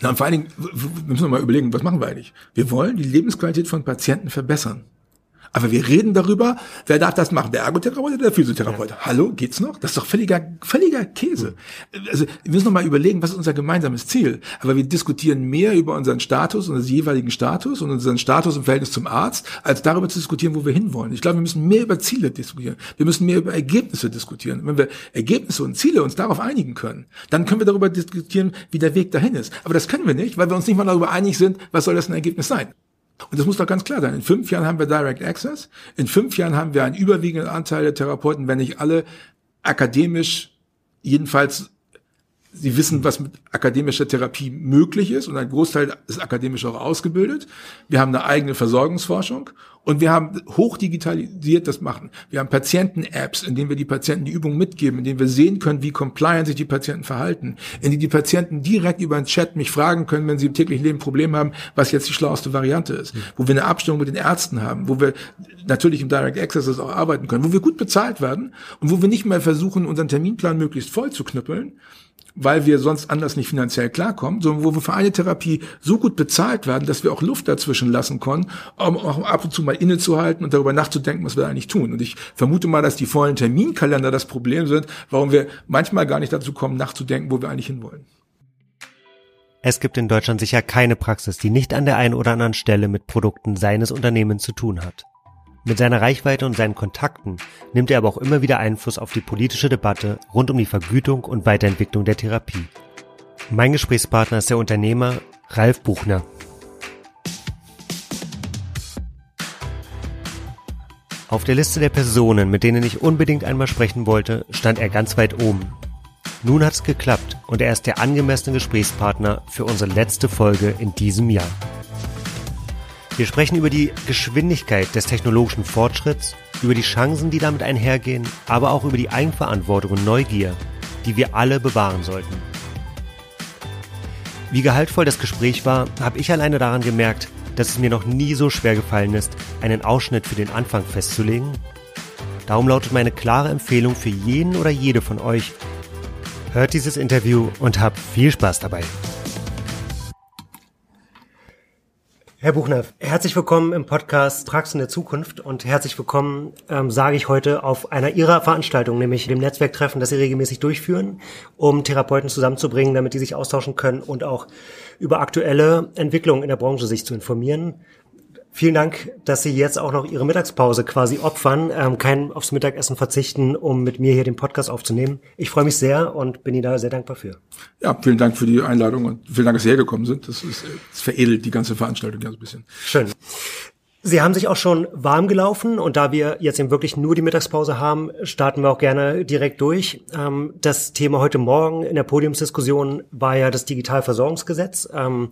Na, vor allen Dingen, müssen wir mal überlegen, was machen wir eigentlich? Wir wollen die Lebensqualität von Patienten verbessern. Aber wir reden darüber, wer darf das machen? Der Ergotherapeut oder der Physiotherapeut? Ja. Hallo, geht's noch? Das ist doch völliger, völliger Käse. Also wir müssen noch mal überlegen, was ist unser gemeinsames Ziel? Aber wir diskutieren mehr über unseren Status, unseren jeweiligen Status und unseren Status im Verhältnis zum Arzt, als darüber zu diskutieren, wo wir hinwollen. Ich glaube, wir müssen mehr über Ziele diskutieren. Wir müssen mehr über Ergebnisse diskutieren. Wenn wir Ergebnisse und Ziele uns darauf einigen können, dann können wir darüber diskutieren, wie der Weg dahin ist. Aber das können wir nicht, weil wir uns nicht mal darüber einig sind, was soll das ein Ergebnis sein. Und das muss doch ganz klar sein. In fünf Jahren haben wir Direct Access. In fünf Jahren haben wir einen überwiegenden Anteil der Therapeuten, wenn nicht alle akademisch, jedenfalls Sie wissen, was mit akademischer Therapie möglich ist und ein Großteil ist akademisch auch ausgebildet. Wir haben eine eigene Versorgungsforschung und wir haben hochdigitalisiert das machen. Wir haben Patienten-Apps, in denen wir die Patienten die Übung mitgeben, in denen wir sehen können, wie compliant sich die Patienten verhalten, in denen die Patienten direkt über den Chat mich fragen können, wenn sie im täglichen Leben Probleme haben, was jetzt die schlauste Variante ist, mhm. wo wir eine Abstimmung mit den Ärzten haben, wo wir natürlich im Direct Access auch arbeiten können, wo wir gut bezahlt werden und wo wir nicht mehr versuchen, unseren Terminplan möglichst voll zu knüppeln, weil wir sonst anders nicht finanziell klarkommen, sondern wo wir für eine Therapie so gut bezahlt werden, dass wir auch Luft dazwischen lassen können, um auch ab und zu mal innezuhalten und darüber nachzudenken, was wir eigentlich tun. Und ich vermute mal, dass die vollen Terminkalender das Problem sind, warum wir manchmal gar nicht dazu kommen, nachzudenken, wo wir eigentlich hinwollen. Es gibt in Deutschland sicher keine Praxis, die nicht an der einen oder anderen Stelle mit Produkten seines Unternehmens zu tun hat. Mit seiner Reichweite und seinen Kontakten nimmt er aber auch immer wieder Einfluss auf die politische Debatte rund um die Vergütung und Weiterentwicklung der Therapie. Mein Gesprächspartner ist der Unternehmer Ralf Buchner. Auf der Liste der Personen, mit denen ich unbedingt einmal sprechen wollte, stand er ganz weit oben. Nun hat es geklappt und er ist der angemessene Gesprächspartner für unsere letzte Folge in diesem Jahr. Wir sprechen über die Geschwindigkeit des technologischen Fortschritts, über die Chancen, die damit einhergehen, aber auch über die Eigenverantwortung und Neugier, die wir alle bewahren sollten. Wie gehaltvoll das Gespräch war, habe ich alleine daran gemerkt, dass es mir noch nie so schwer gefallen ist, einen Ausschnitt für den Anfang festzulegen. Darum lautet meine klare Empfehlung für jeden oder jede von euch, hört dieses Interview und habt viel Spaß dabei. Herr Buchner, herzlich willkommen im Podcast Praxen der Zukunft und herzlich willkommen, ähm, sage ich heute, auf einer Ihrer Veranstaltungen, nämlich dem Netzwerktreffen, das Sie regelmäßig durchführen, um Therapeuten zusammenzubringen, damit die sich austauschen können und auch über aktuelle Entwicklungen in der Branche sich zu informieren. Vielen Dank, dass Sie jetzt auch noch Ihre Mittagspause quasi opfern, ähm, kein aufs Mittagessen verzichten, um mit mir hier den Podcast aufzunehmen. Ich freue mich sehr und bin Ihnen da sehr dankbar für. Ja, vielen Dank für die Einladung und vielen Dank, dass Sie hergekommen sind. Das, ist, das veredelt die ganze Veranstaltung ganz ein bisschen. Schön. Sie haben sich auch schon warm gelaufen und da wir jetzt eben wirklich nur die Mittagspause haben, starten wir auch gerne direkt durch. Ähm, das Thema heute Morgen in der Podiumsdiskussion war ja das Digitalversorgungsgesetz, ähm,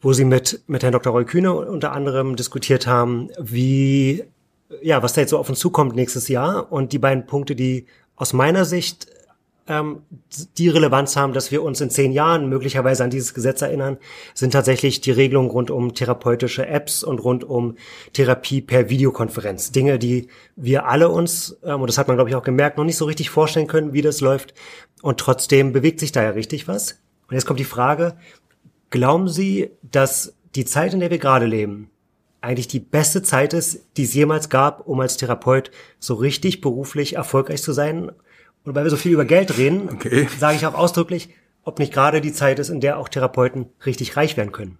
wo Sie mit, mit Herrn Dr. Roy Kühne unter anderem diskutiert haben, wie, ja, was da jetzt so auf uns zukommt nächstes Jahr. Und die beiden Punkte, die aus meiner Sicht ähm, die Relevanz haben, dass wir uns in zehn Jahren möglicherweise an dieses Gesetz erinnern, sind tatsächlich die Regelungen rund um therapeutische Apps und rund um Therapie per Videokonferenz. Dinge, die wir alle uns, ähm, und das hat man, glaube ich, auch gemerkt, noch nicht so richtig vorstellen können, wie das läuft. Und trotzdem bewegt sich da ja richtig was. Und jetzt kommt die Frage, glauben Sie, dass die Zeit, in der wir gerade leben, eigentlich die beste Zeit ist, die es jemals gab, um als Therapeut so richtig beruflich erfolgreich zu sein? Und weil wir so viel über Geld reden, okay. sage ich auch ausdrücklich, ob nicht gerade die Zeit ist, in der auch Therapeuten richtig reich werden können.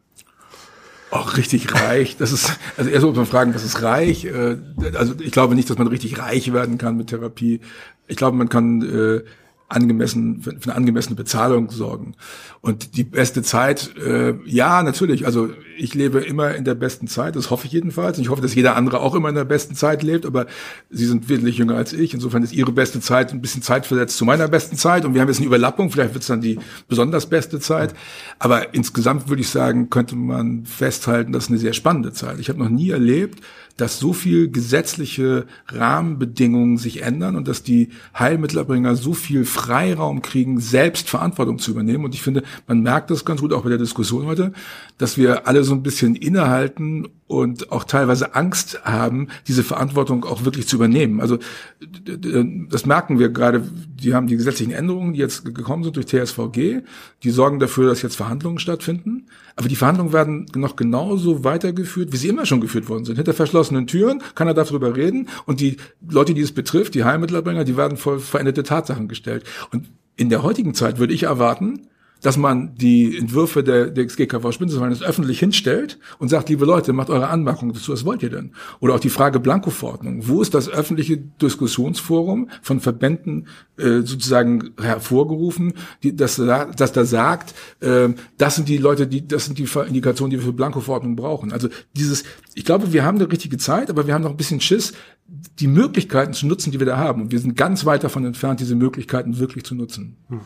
Auch richtig reich. Das ist, also erst muss man fragen, was ist reich? Äh, also ich glaube nicht, dass man richtig reich werden kann mit Therapie. Ich glaube, man kann äh, angemessen für, eine angemessene Bezahlung sorgen. Und die beste Zeit, äh, ja, natürlich. Also ich lebe immer in der besten Zeit, das hoffe ich jedenfalls. Und ich hoffe, dass jeder andere auch immer in der besten Zeit lebt, aber Sie sind wesentlich jünger als ich. Insofern ist Ihre beste Zeit ein bisschen zeitversetzt zu meiner besten Zeit. Und wir haben jetzt eine Überlappung, vielleicht wird es dann die besonders beste Zeit. Aber insgesamt würde ich sagen, könnte man festhalten, das ist eine sehr spannende Zeit. Ich habe noch nie erlebt, dass so viel gesetzliche Rahmenbedingungen sich ändern und dass die Heilmittelerbringer so viel Freiraum kriegen, selbst Verantwortung zu übernehmen. Und ich finde, man merkt das ganz gut auch bei der Diskussion heute, dass wir alle so ein bisschen innehalten und auch teilweise Angst haben, diese Verantwortung auch wirklich zu übernehmen. Also das merken wir gerade, die haben die gesetzlichen Änderungen, die jetzt gekommen sind durch TSVG, die sorgen dafür, dass jetzt Verhandlungen stattfinden. Aber die Verhandlungen werden noch genauso weitergeführt, wie sie immer schon geführt worden sind. Hinter verschlossenen Türen, keiner darf darüber reden und die Leute, die es betrifft, die Heilmittelerbringer, die werden vor veränderte Tatsachen gestellt. Und in der heutigen Zeit würde ich erwarten, dass man die Entwürfe der, des GKV Spindelverfahrens öffentlich hinstellt und sagt, liebe Leute, macht eure Anmerkungen dazu, was wollt ihr denn? Oder auch die Frage Blankoverordnung. Wo ist das öffentliche Diskussionsforum von Verbänden äh, sozusagen hervorgerufen, die, das, das da sagt, äh, das sind die Leute, die, das sind die Indikationen, die wir für Blankoverordnung brauchen. Also dieses, ich glaube, wir haben eine richtige Zeit, aber wir haben noch ein bisschen Schiss, die Möglichkeiten zu nutzen, die wir da haben. Und wir sind ganz weit davon entfernt, diese Möglichkeiten wirklich zu nutzen. Hm.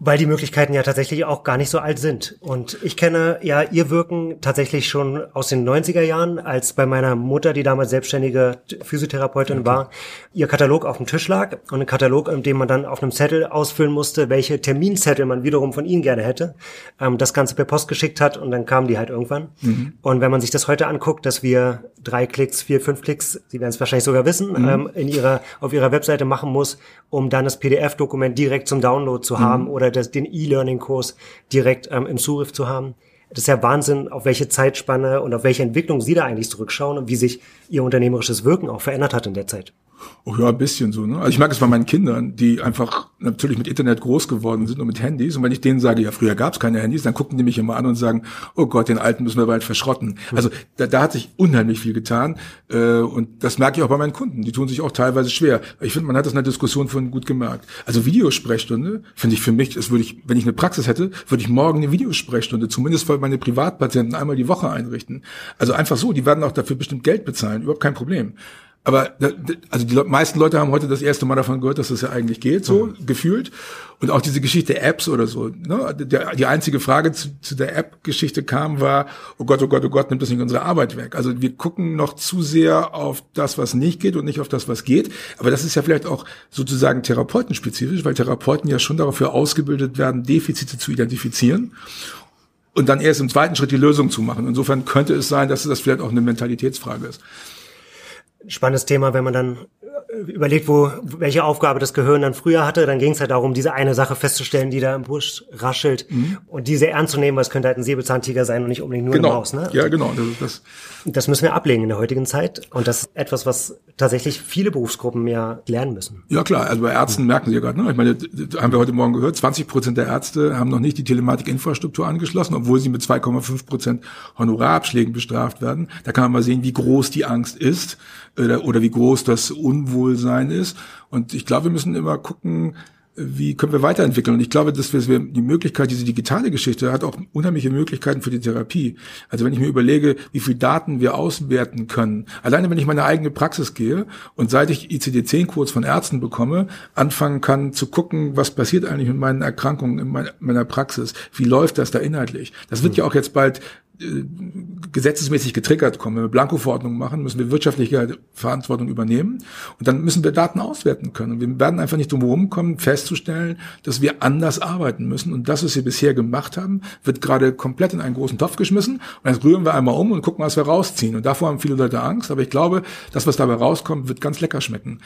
Weil die Möglichkeiten ja tatsächlich auch gar nicht so alt sind. Und ich kenne ja ihr Wirken tatsächlich schon aus den 90er Jahren, als bei meiner Mutter, die damals selbstständige Physiotherapeutin okay. war, ihr Katalog auf dem Tisch lag. Und ein Katalog, in dem man dann auf einem Zettel ausfüllen musste, welche Terminzettel man wiederum von ihnen gerne hätte. Ähm, das Ganze per Post geschickt hat und dann kamen die halt irgendwann. Mhm. Und wenn man sich das heute anguckt, dass wir drei Klicks, vier, fünf Klicks, Sie werden es wahrscheinlich sogar wissen, mhm. ähm, in ihrer, auf ihrer Webseite machen muss, um dann das PDF-Dokument direkt zum Download zu mhm. haben oder das, den E-Learning-Kurs direkt ähm, im Zugriff zu haben. Das ist ja Wahnsinn, auf welche Zeitspanne und auf welche Entwicklung Sie da eigentlich zurückschauen und wie sich Ihr unternehmerisches Wirken auch verändert hat in der Zeit. Oh ja, ein bisschen so. Ne? Also ich merke es bei meinen Kindern, die einfach natürlich mit Internet groß geworden sind und mit Handys. Und wenn ich denen sage, ja, früher gab es keine Handys, dann gucken die mich immer an und sagen, oh Gott, den alten müssen wir bald verschrotten. Also da, da hat sich unheimlich viel getan. Äh, und das merke ich auch bei meinen Kunden. Die tun sich auch teilweise schwer. Ich finde, man hat das in der Diskussion vorhin gut gemerkt. Also Videosprechstunde finde ich für mich, das würde ich, wenn ich eine Praxis hätte, würde ich morgen eine Videosprechstunde, zumindest für meine Privatpatienten einmal die Woche einrichten. Also einfach so, die werden auch dafür bestimmt Geld bezahlen, überhaupt kein Problem. Aber also die meisten Leute haben heute das erste Mal davon gehört, dass das ja eigentlich geht, so mhm. gefühlt. Und auch diese Geschichte Apps oder so. Ne? Die einzige Frage zu, zu der App-Geschichte kam, war, oh Gott, oh Gott, oh Gott, nimmt das nicht unsere Arbeit weg. Also wir gucken noch zu sehr auf das, was nicht geht und nicht auf das, was geht. Aber das ist ja vielleicht auch sozusagen therapeutenspezifisch, weil Therapeuten ja schon dafür ausgebildet werden, Defizite zu identifizieren und dann erst im zweiten Schritt die Lösung zu machen. Insofern könnte es sein, dass das vielleicht auch eine Mentalitätsfrage ist spannendes Thema, wenn man dann überlegt, wo welche Aufgabe das Gehirn dann früher hatte, dann ging es halt darum, diese eine Sache festzustellen, die da im Busch raschelt mhm. und diese ernst zu nehmen, weil es könnte halt ein Säbelzahntiger sein und nicht unbedingt nur genau. eine Maus. Ne? Ja, genau. Das, das, das müssen wir ablegen in der heutigen Zeit und das ist etwas, was tatsächlich viele Berufsgruppen mehr lernen müssen. Ja klar, also bei Ärzten mhm. merken Sie ja gerade, ne? ich meine, haben wir heute Morgen gehört, 20 Prozent der Ärzte haben noch nicht die Telematikinfrastruktur angeschlossen, obwohl sie mit 2,5 Prozent Honorarabschlägen bestraft werden. Da kann man mal sehen, wie groß die Angst ist oder, äh, oder wie groß das Unwohlsein ist. Und ich glaube, wir müssen immer gucken, wie können wir weiterentwickeln? Und ich glaube, dass wir die Möglichkeit, diese digitale Geschichte hat auch unheimliche Möglichkeiten für die Therapie. Also wenn ich mir überlege, wie viel Daten wir auswerten können. Alleine wenn ich meine eigene Praxis gehe und seit ich ICD-10-Codes von Ärzten bekomme, anfangen kann zu gucken, was passiert eigentlich mit meinen Erkrankungen in meiner Praxis? Wie läuft das da inhaltlich? Das wird ja auch jetzt bald gesetzesmäßig getriggert kommen. Wenn wir Blanko-Verordnungen machen, müssen wir wirtschaftliche Verantwortung übernehmen und dann müssen wir Daten auswerten können. Wir werden einfach nicht drum kommen, festzustellen, dass wir anders arbeiten müssen. Und das, was wir bisher gemacht haben, wird gerade komplett in einen großen Topf geschmissen. Und jetzt rühren wir einmal um und gucken, was wir rausziehen. Und davor haben viele Leute Angst. Aber ich glaube, das, was dabei rauskommt, wird ganz lecker schmecken.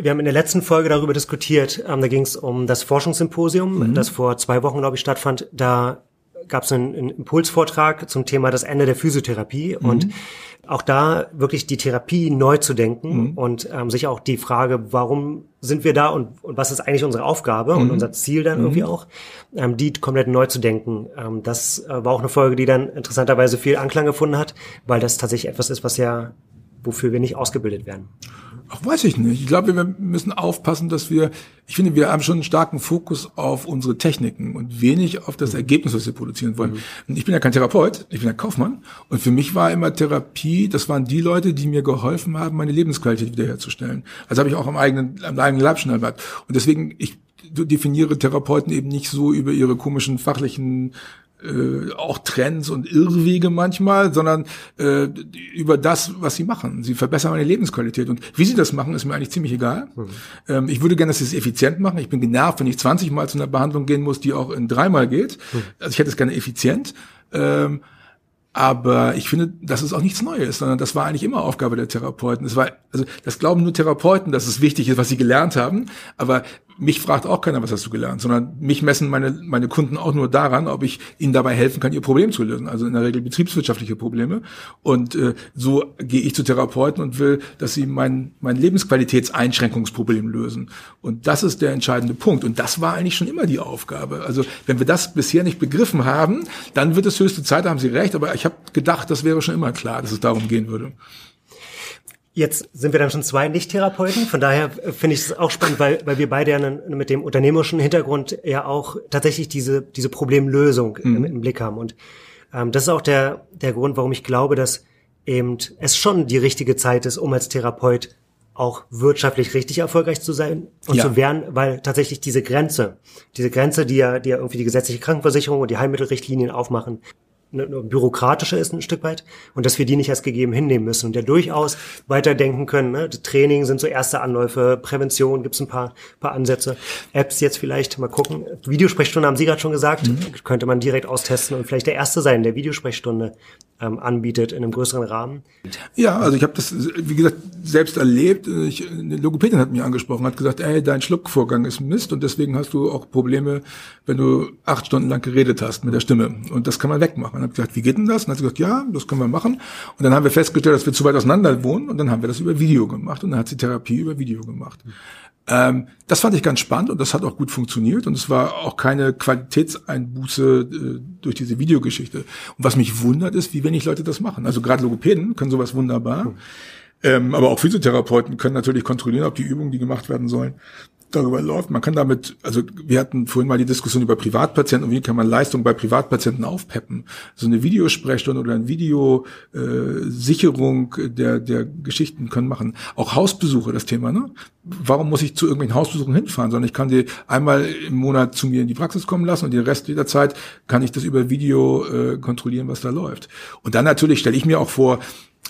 Wir haben in der letzten Folge darüber diskutiert. Ähm, da ging es um das Forschungssymposium, mhm. das vor zwei Wochen, glaube ich, stattfand. Da gab es einen, einen Impulsvortrag zum Thema das Ende der Physiotherapie mhm. und auch da wirklich die Therapie neu zu denken mhm. und ähm, sich auch die Frage, warum sind wir da und, und was ist eigentlich unsere Aufgabe mhm. und unser Ziel dann irgendwie mhm. auch, ähm, die komplett neu zu denken. Ähm, das äh, war auch eine Folge, die dann interessanterweise viel Anklang gefunden hat, weil das tatsächlich etwas ist, was ja wofür wir nicht ausgebildet werden. Ach, weiß ich nicht. Ich glaube, wir müssen aufpassen, dass wir, ich finde, wir haben schon einen starken Fokus auf unsere Techniken und wenig auf das Ergebnis, was wir produzieren wollen. Mhm. Ich bin ja kein Therapeut, ich bin ja Kaufmann. Und für mich war immer Therapie, das waren die Leute, die mir geholfen haben, meine Lebensqualität wiederherzustellen. Also habe ich auch am eigenen, am eigenen Leib schon erlebt. Und deswegen, ich definiere Therapeuten eben nicht so über ihre komischen fachlichen äh, auch Trends und Irrwege manchmal, sondern äh, über das, was sie machen. Sie verbessern meine Lebensqualität. Und wie sie das machen, ist mir eigentlich ziemlich egal. Mhm. Ähm, ich würde gerne, dass sie es effizient machen. Ich bin genervt, wenn ich 20 Mal zu einer Behandlung gehen muss, die auch in dreimal geht. Mhm. Also ich hätte es gerne effizient. Ähm, Aber ich finde, das ist auch nichts Neues, sondern das war eigentlich immer Aufgabe der Therapeuten. Es war, also das glauben nur Therapeuten, dass es wichtig ist, was sie gelernt haben. Aber mich fragt auch keiner, was hast du gelernt, sondern mich messen meine, meine Kunden auch nur daran, ob ich ihnen dabei helfen kann, ihr Problem zu lösen. Also in der Regel betriebswirtschaftliche Probleme. Und äh, so gehe ich zu Therapeuten und will, dass sie mein, mein Lebensqualitätseinschränkungsproblem lösen. Und das ist der entscheidende Punkt. Und das war eigentlich schon immer die Aufgabe. Also wenn wir das bisher nicht begriffen haben, dann wird es höchste Zeit, da haben Sie recht, aber ich habe gedacht, das wäre schon immer klar, dass es darum gehen würde. Jetzt sind wir dann schon zwei Nicht-Therapeuten. Von daher finde ich es auch spannend, weil, weil wir beide ja mit dem unternehmerischen Hintergrund ja auch tatsächlich diese, diese Problemlösung mhm. im, im, Blick haben. Und ähm, das ist auch der, der Grund, warum ich glaube, dass eben es schon die richtige Zeit ist, um als Therapeut auch wirtschaftlich richtig erfolgreich zu sein und ja. zu werden, weil tatsächlich diese Grenze, diese Grenze, die ja, die ja irgendwie die gesetzliche Krankenversicherung und die Heilmittelrichtlinien aufmachen, eine, ist ein Stück weit und dass wir die nicht als gegeben hinnehmen müssen und ja durchaus weiterdenken können. Ne? Training sind so erste Anläufe, Prävention gibt es ein paar, paar Ansätze. Apps jetzt vielleicht mal gucken. Videosprechstunde haben Sie gerade schon gesagt, mhm. könnte man direkt austesten und vielleicht der Erste sein, der Videosprechstunde ähm, anbietet in einem größeren Rahmen. Ja, also ich habe das, wie gesagt, selbst erlebt. Ich, eine Logopädin hat mich angesprochen, hat gesagt, ey, dein Schluckvorgang ist Mist und deswegen hast du auch Probleme, wenn du acht Stunden lang geredet hast mit der Stimme. Und das kann man wegmachen. Und habe gesagt, wie geht denn das? Und dann hat sie gesagt, ja, das können wir machen. Und dann haben wir festgestellt, dass wir zu weit auseinander wohnen und dann haben wir das über Video gemacht und dann hat sie Therapie über Video gemacht. Ähm, das fand ich ganz spannend und das hat auch gut funktioniert und es war auch keine Qualitätseinbuße äh, durch diese Videogeschichte. Und was mich wundert ist, wie wenig Leute das machen. Also gerade Logopäden können sowas wunderbar. Mhm. Ähm, aber auch Physiotherapeuten können natürlich kontrollieren, ob die Übungen, die gemacht werden sollen, darüber läuft. Man kann damit, also wir hatten vorhin mal die Diskussion über Privatpatienten und wie kann man Leistung bei Privatpatienten aufpeppen. So eine Videosprechstunde oder eine Videosicherung äh, der, der Geschichten können machen. Auch Hausbesuche, das Thema, ne? Warum muss ich zu irgendwelchen Hausbesuchen hinfahren, sondern ich kann die einmal im Monat zu mir in die Praxis kommen lassen und den Rest der Zeit kann ich das über Video äh, kontrollieren, was da läuft. Und dann natürlich stelle ich mir auch vor,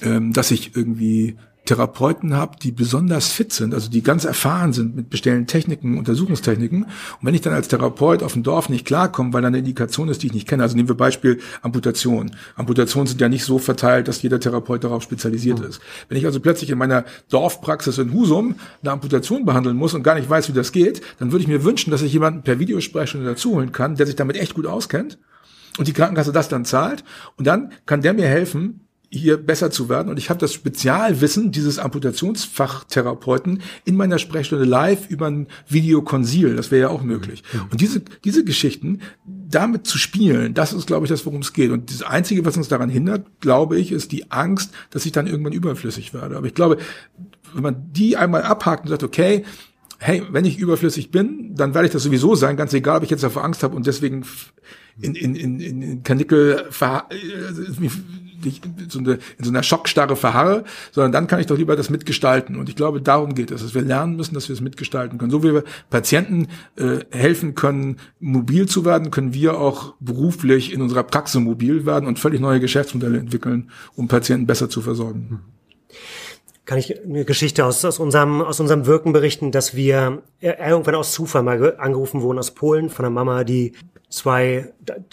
ähm, dass ich irgendwie Therapeuten habe, die besonders fit sind, also die ganz erfahren sind mit bestehenden Techniken, Untersuchungstechniken. Und wenn ich dann als Therapeut auf dem Dorf nicht klarkomme, weil da eine Indikation ist, die ich nicht kenne, also nehmen wir Beispiel Amputation. Amputationen sind ja nicht so verteilt, dass jeder Therapeut darauf spezialisiert mhm. ist. Wenn ich also plötzlich in meiner Dorfpraxis in Husum eine Amputation behandeln muss und gar nicht weiß, wie das geht, dann würde ich mir wünschen, dass ich jemanden per Videosprechstunde dazu holen kann, der sich damit echt gut auskennt und die Krankenkasse das dann zahlt und dann kann der mir helfen, hier besser zu werden. Und ich habe das Spezialwissen dieses Amputationsfachtherapeuten in meiner Sprechstunde live über ein Videokonsil. Das wäre ja auch möglich. Mhm. Und diese, diese Geschichten, damit zu spielen, das ist, glaube ich, das, worum es geht. Und das Einzige, was uns daran hindert, glaube ich, ist die Angst, dass ich dann irgendwann überflüssig werde. Aber ich glaube, wenn man die einmal abhakt und sagt, okay, hey, wenn ich überflüssig bin, dann werde ich das sowieso sein, ganz egal, ob ich jetzt davor Angst habe und deswegen in, in, in, in Kanickel ver äh, so eine, in so einer Schockstarre verharre, sondern dann kann ich doch lieber das mitgestalten. Und ich glaube, darum geht es, dass wir lernen müssen, dass wir es mitgestalten können. So wie wir Patienten äh, helfen können, mobil zu werden, können wir auch beruflich in unserer Praxis mobil werden und völlig neue Geschäftsmodelle entwickeln, um Patienten besser zu versorgen kann ich eine Geschichte aus, aus, unserem, aus unserem Wirken berichten, dass wir irgendwann aus Zufall mal angerufen wurden aus Polen von einer Mama, die zwei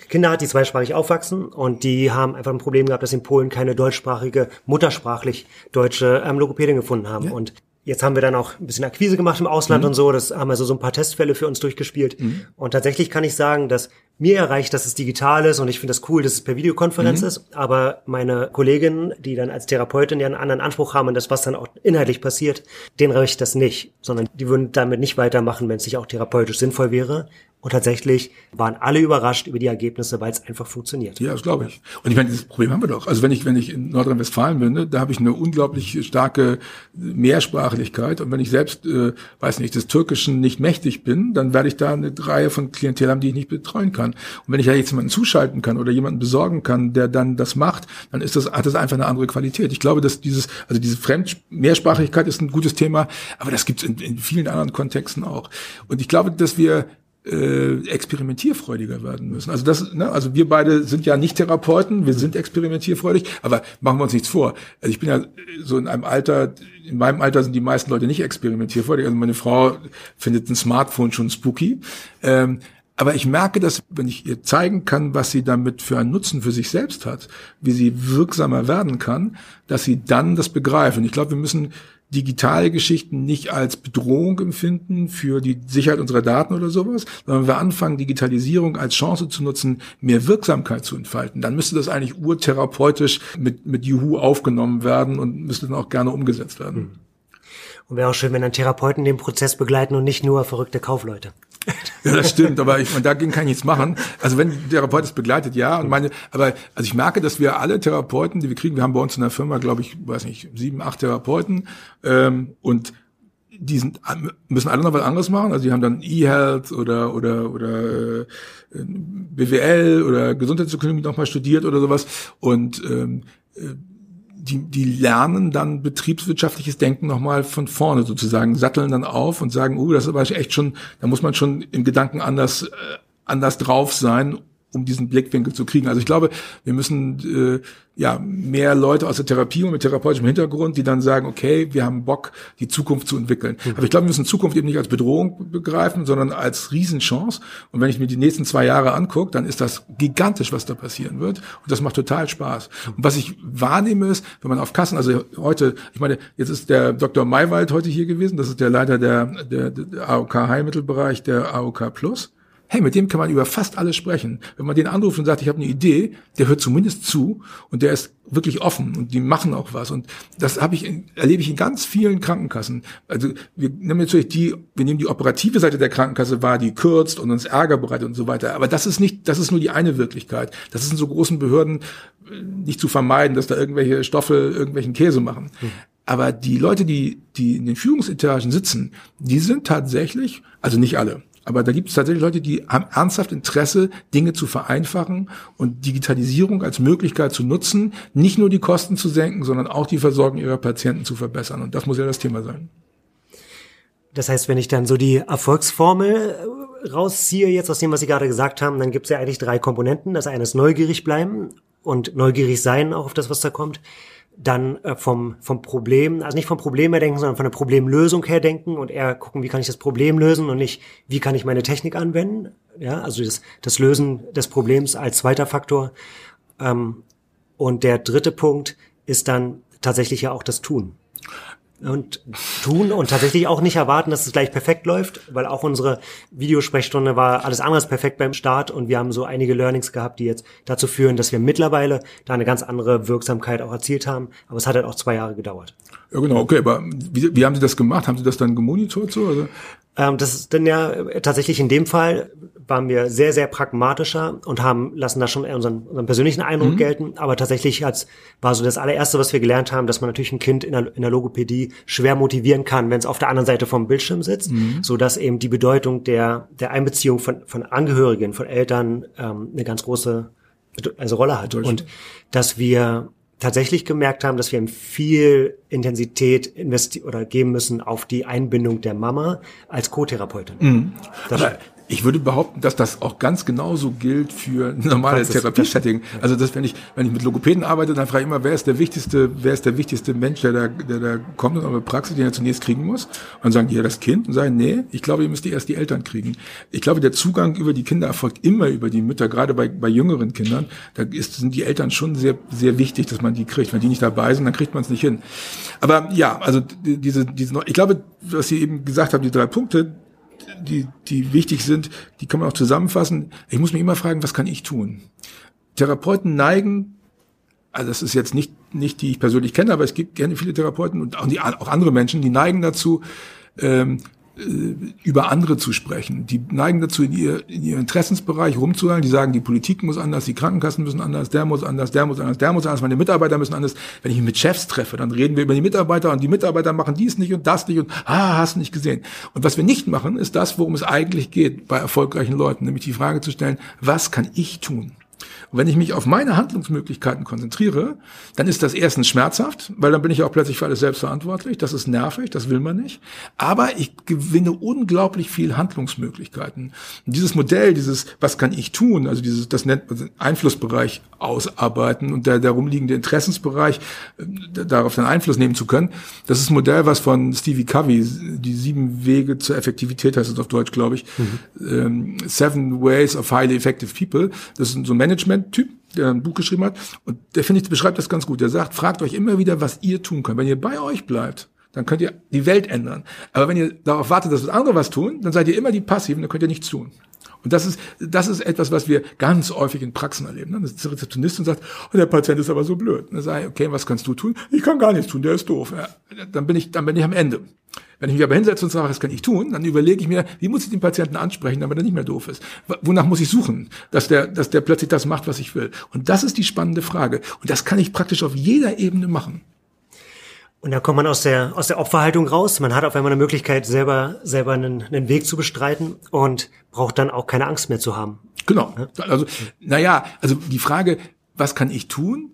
Kinder hat, die zweisprachig aufwachsen und die haben einfach ein Problem gehabt, dass in Polen keine deutschsprachige, muttersprachlich deutsche ähm, Logopädin gefunden haben. Ja. Und jetzt haben wir dann auch ein bisschen Akquise gemacht im Ausland mhm. und so. Das haben also so ein paar Testfälle für uns durchgespielt. Mhm. Und tatsächlich kann ich sagen, dass mir erreicht, dass es digital ist und ich finde das cool, dass es per Videokonferenz mhm. ist. Aber meine Kolleginnen, die dann als Therapeutin ja einen anderen Anspruch haben und das, was dann auch inhaltlich passiert, denen reicht das nicht, sondern die würden damit nicht weitermachen, wenn es nicht auch therapeutisch sinnvoll wäre. Und tatsächlich waren alle überrascht über die Ergebnisse, weil es einfach funktioniert. Ja, das glaube ich. Und ich meine, das Problem haben wir doch. Also wenn ich, wenn ich in Nordrhein-Westfalen bin, ne, da habe ich eine unglaublich starke Mehrsprachlichkeit. Und wenn ich selbst, äh, weiß nicht, des Türkischen nicht mächtig bin, dann werde ich da eine Reihe von Klientel haben, die ich nicht betreuen kann. Und wenn ich ja jetzt jemanden zuschalten kann oder jemanden besorgen kann, der dann das macht, dann ist das, hat das einfach eine andere Qualität. Ich glaube, dass dieses, also diese Fremd Mehrsprachigkeit ist ein gutes Thema, aber das gibt es in, in vielen anderen Kontexten auch. Und ich glaube, dass wir äh, experimentierfreudiger werden müssen. Also das, ne, also wir beide sind ja nicht Therapeuten, wir sind experimentierfreudig, aber machen wir uns nichts vor. Also ich bin ja so in einem Alter, in meinem Alter sind die meisten Leute nicht experimentierfreudig. Also meine Frau findet ein Smartphone schon spooky. Ähm, Aber ich merke, dass wenn ich ihr zeigen kann, was sie damit für einen Nutzen für sich selbst hat, wie sie wirksamer werden kann, dass sie dann das begreifen. Ich glaube, wir müssen digitale Geschichten nicht als Bedrohung empfinden für die Sicherheit unserer Daten oder sowas, sondern wir anfangen, Digitalisierung als Chance zu nutzen, mehr Wirksamkeit zu entfalten, dann müsste das eigentlich urtherapeutisch mit, mit Juhu aufgenommen werden und müsste dann auch gerne umgesetzt werden. Hm. Und wäre auch schön, wenn dann Therapeuten den Prozess begleiten und nicht nur verrückte Kaufleute. Ja, das stimmt, aber ich meine, dagegen kann ich nichts machen. Also wenn der Therapeut es begleitet, ja. Und meine, aber also ich merke, dass wir alle Therapeuten, die wir kriegen, wir haben bei uns in der Firma, glaube ich, weiß nicht, sieben, acht Therapeuten ähm, und die sind, müssen alle noch was anderes machen. Also die haben dann E-Health oder oder oder äh, BWL oder Gesundheitsökonomie nochmal studiert oder sowas. Und ähm, äh, die, die lernen dann betriebswirtschaftliches Denken nochmal von vorne sozusagen, satteln dann auf und sagen, uh, das ist aber echt schon, da muss man schon im Gedanken anders, äh, anders drauf sein, um diesen Blickwinkel zu kriegen. Also ich glaube, wir müssen äh, ja mehr Leute aus der Therapie und mit therapeutischem Hintergrund, die dann sagen, okay, wir haben Bock, die Zukunft zu entwickeln. Mhm. Aber ich glaube, wir müssen Zukunft eben nicht als Bedrohung begreifen, sondern als Riesenchance. Und wenn ich mir die nächsten zwei Jahre angucke, dann ist das gigantisch, was da passieren wird. Und das macht total Spaß. Und was ich wahrnehme ist, wenn man auf Kassen, also heute, ich meine, jetzt ist der Dr. Maywald heute hier gewesen, das ist der Leiter der, der, der AOK Heilmittelbereich der AOK Plus hey, mit dem kann man über fast alles sprechen. Wenn man den anruft und sagt, ich habe eine Idee, der hört zumindest zu und der ist wirklich offen und die machen auch was. Und das habe ich, erlebe ich in ganz vielen Krankenkassen. Also wir nehmen natürlich die, wir nehmen die operative Seite der Krankenkasse wahr, die kürzt und uns Ärger bereitet und so weiter. Aber das ist nicht, das ist nur die eine Wirklichkeit. Das ist in so großen Behörden äh, nicht zu vermeiden, dass da irgendwelche Stoffe irgendwelchen Käse machen. Hm. Aber die Leute, die, die in den Führungsetagen sitzen, die sind tatsächlich, also nicht alle, aber da gibt es tatsächlich Leute, die haben ernsthaft Interesse, Dinge zu vereinfachen und Digitalisierung als Möglichkeit zu nutzen, nicht nur die Kosten zu senken, sondern auch die Versorgung ihrer Patienten zu verbessern. Und das muss ja das Thema sein. Das heißt, wenn ich dann so die Erfolgsformel rausziehe, jetzt aus dem, was Sie gerade gesagt haben, dann gibt es ja eigentlich drei Komponenten. Das eine ist neugierig bleiben und neugierig sein auch auf das, was da kommt dann äh, vom, vom Problem, also nicht vom Problem her denken, sondern von der Problemlösung her denken und eher gucken, wie kann ich das Problem lösen und nicht, wie kann ich meine Technik anwenden. Ja, also das, das Lösen des Problems als zweiter Faktor. Ähm, und der dritte Punkt ist dann tatsächlich ja auch das Tun und tun und tatsächlich auch nicht erwarten, dass es gleich perfekt läuft, weil auch unsere Videosprechstunde war alles anderes perfekt beim Start und wir haben so einige Learnings gehabt, die jetzt dazu führen, dass wir mittlerweile da eine ganz andere Wirksamkeit auch erzielt haben. Aber es hat halt auch zwei Jahre gedauert. Ja, genau, okay, aber wie, wie haben Sie das gemacht? Haben Sie das dann gemonitort so? Also? Ähm, das ist dann ja tatsächlich in dem Fall waren wir sehr, sehr pragmatischer und haben, lassen da schon unseren, unseren persönlichen Eindruck mhm. gelten. Aber tatsächlich als, war so das allererste, was wir gelernt haben, dass man natürlich ein Kind in der, in der Logopädie schwer motivieren kann, wenn es auf der anderen Seite vom Bildschirm sitzt, mhm. so dass eben die Bedeutung der, der Einbeziehung von, von Angehörigen, von Eltern ähm, eine ganz große also Rolle hat. Und dass wir tatsächlich gemerkt haben, dass wir viel Intensität investi oder geben müssen auf die Einbindung der Mama als Co-Therapeutin. Mhm. Ich würde behaupten, dass das auch ganz genauso gilt für normale Therapiesetting. Also dass wenn ich wenn ich mit Logopäden arbeite, dann frage ich immer, wer ist der wichtigste, wer ist der wichtigste Mensch, der da, der da kommt in eure Praxis, den er zunächst kriegen muss? Und dann sagen die ja das Kind und sagen, nee, ich glaube, ihr müsst erst die Eltern kriegen. Ich glaube, der Zugang über die Kinder erfolgt immer über die Mütter, gerade bei, bei jüngeren Kindern. Da ist, sind die Eltern schon sehr, sehr wichtig, dass man die kriegt. Wenn die nicht dabei sind, dann kriegt man es nicht hin. Aber ja, also diese, diese, ich glaube, was Sie eben gesagt haben, die drei Punkte, die, die wichtig sind, die kann man auch zusammenfassen. Ich muss mich immer fragen, was kann ich tun? Therapeuten neigen, also das ist jetzt nicht, nicht die ich persönlich kenne, aber es gibt gerne viele Therapeuten und auch, die, auch andere Menschen, die neigen dazu, ähm, äh, über andere zu sprechen. Die neigen dazu, in, ihr, in ihren Interessensbereich rumzuhalten. Die sagen, die Politik muss anders, die Krankenkassen müssen anders, der muss anders, der muss anders, der muss anders, meine Mitarbeiter müssen anders. Wenn ich mich mit Chefs treffe, dann reden wir über die Mitarbeiter und die Mitarbeiter machen dies nicht und das nicht und ah, hast du nicht gesehen. Und was wir nicht machen, ist das, worum es eigentlich geht bei erfolgreichen Leuten, nämlich die Frage zu stellen, was kann ich tun? Und wenn ich mich auf meine Handlungsmöglichkeiten konzentriere, dann ist das erstens schmerzhaft, weil dann bin ich auch plötzlich für alles selbst verantwortlich. Das ist nervig, das will man nicht. Aber ich gewinne unglaublich viel Handlungsmöglichkeiten. Und dieses Modell, dieses, was kann ich tun, also dieses, das nennt man Einflussbereich ausarbeiten und der darum liegende Interessensbereich, äh, darauf dann Einfluss nehmen zu können, das ist ein Modell, was von Stevie Covey, die sieben Wege zur Effektivität heißt es auf Deutsch, glaube ich, mhm. ähm, Seven Ways of Highly Effective People. Das ist so ein Management-Typ, der ein Buch geschrieben hat. Und der finde ich, beschreibt das ganz gut. Der sagt, fragt euch immer wieder, was ihr tun könnt. Wenn ihr bei euch bleibt, dann könnt ihr die Welt ändern. Aber wenn ihr darauf wartet, dass andere was tun, dann seid ihr immer die Passiven, dann könnt ihr nichts tun. Und das ist, das ist etwas, was wir ganz häufig in Praxen erleben. Dann ist der Rezeptionist und sagt, oh, der Patient ist aber so blöd. Und dann sage ich, okay, was kannst du tun? Ich kann gar nichts tun, der ist doof. Ja, dann bin ich, dann bin ich am Ende. Wenn ich mich aber hinsetze und sage, was kann ich tun, dann überlege ich mir, wie muss ich den Patienten ansprechen, damit er nicht mehr doof ist? Wonach muss ich suchen, dass der, dass der plötzlich das macht, was ich will? Und das ist die spannende Frage. Und das kann ich praktisch auf jeder Ebene machen. Und da kommt man aus der, aus der Opferhaltung raus. Man hat auf einmal eine Möglichkeit, selber, selber einen, einen Weg zu bestreiten und braucht dann auch keine Angst mehr zu haben. Genau. Also, naja, also die Frage, was kann ich tun,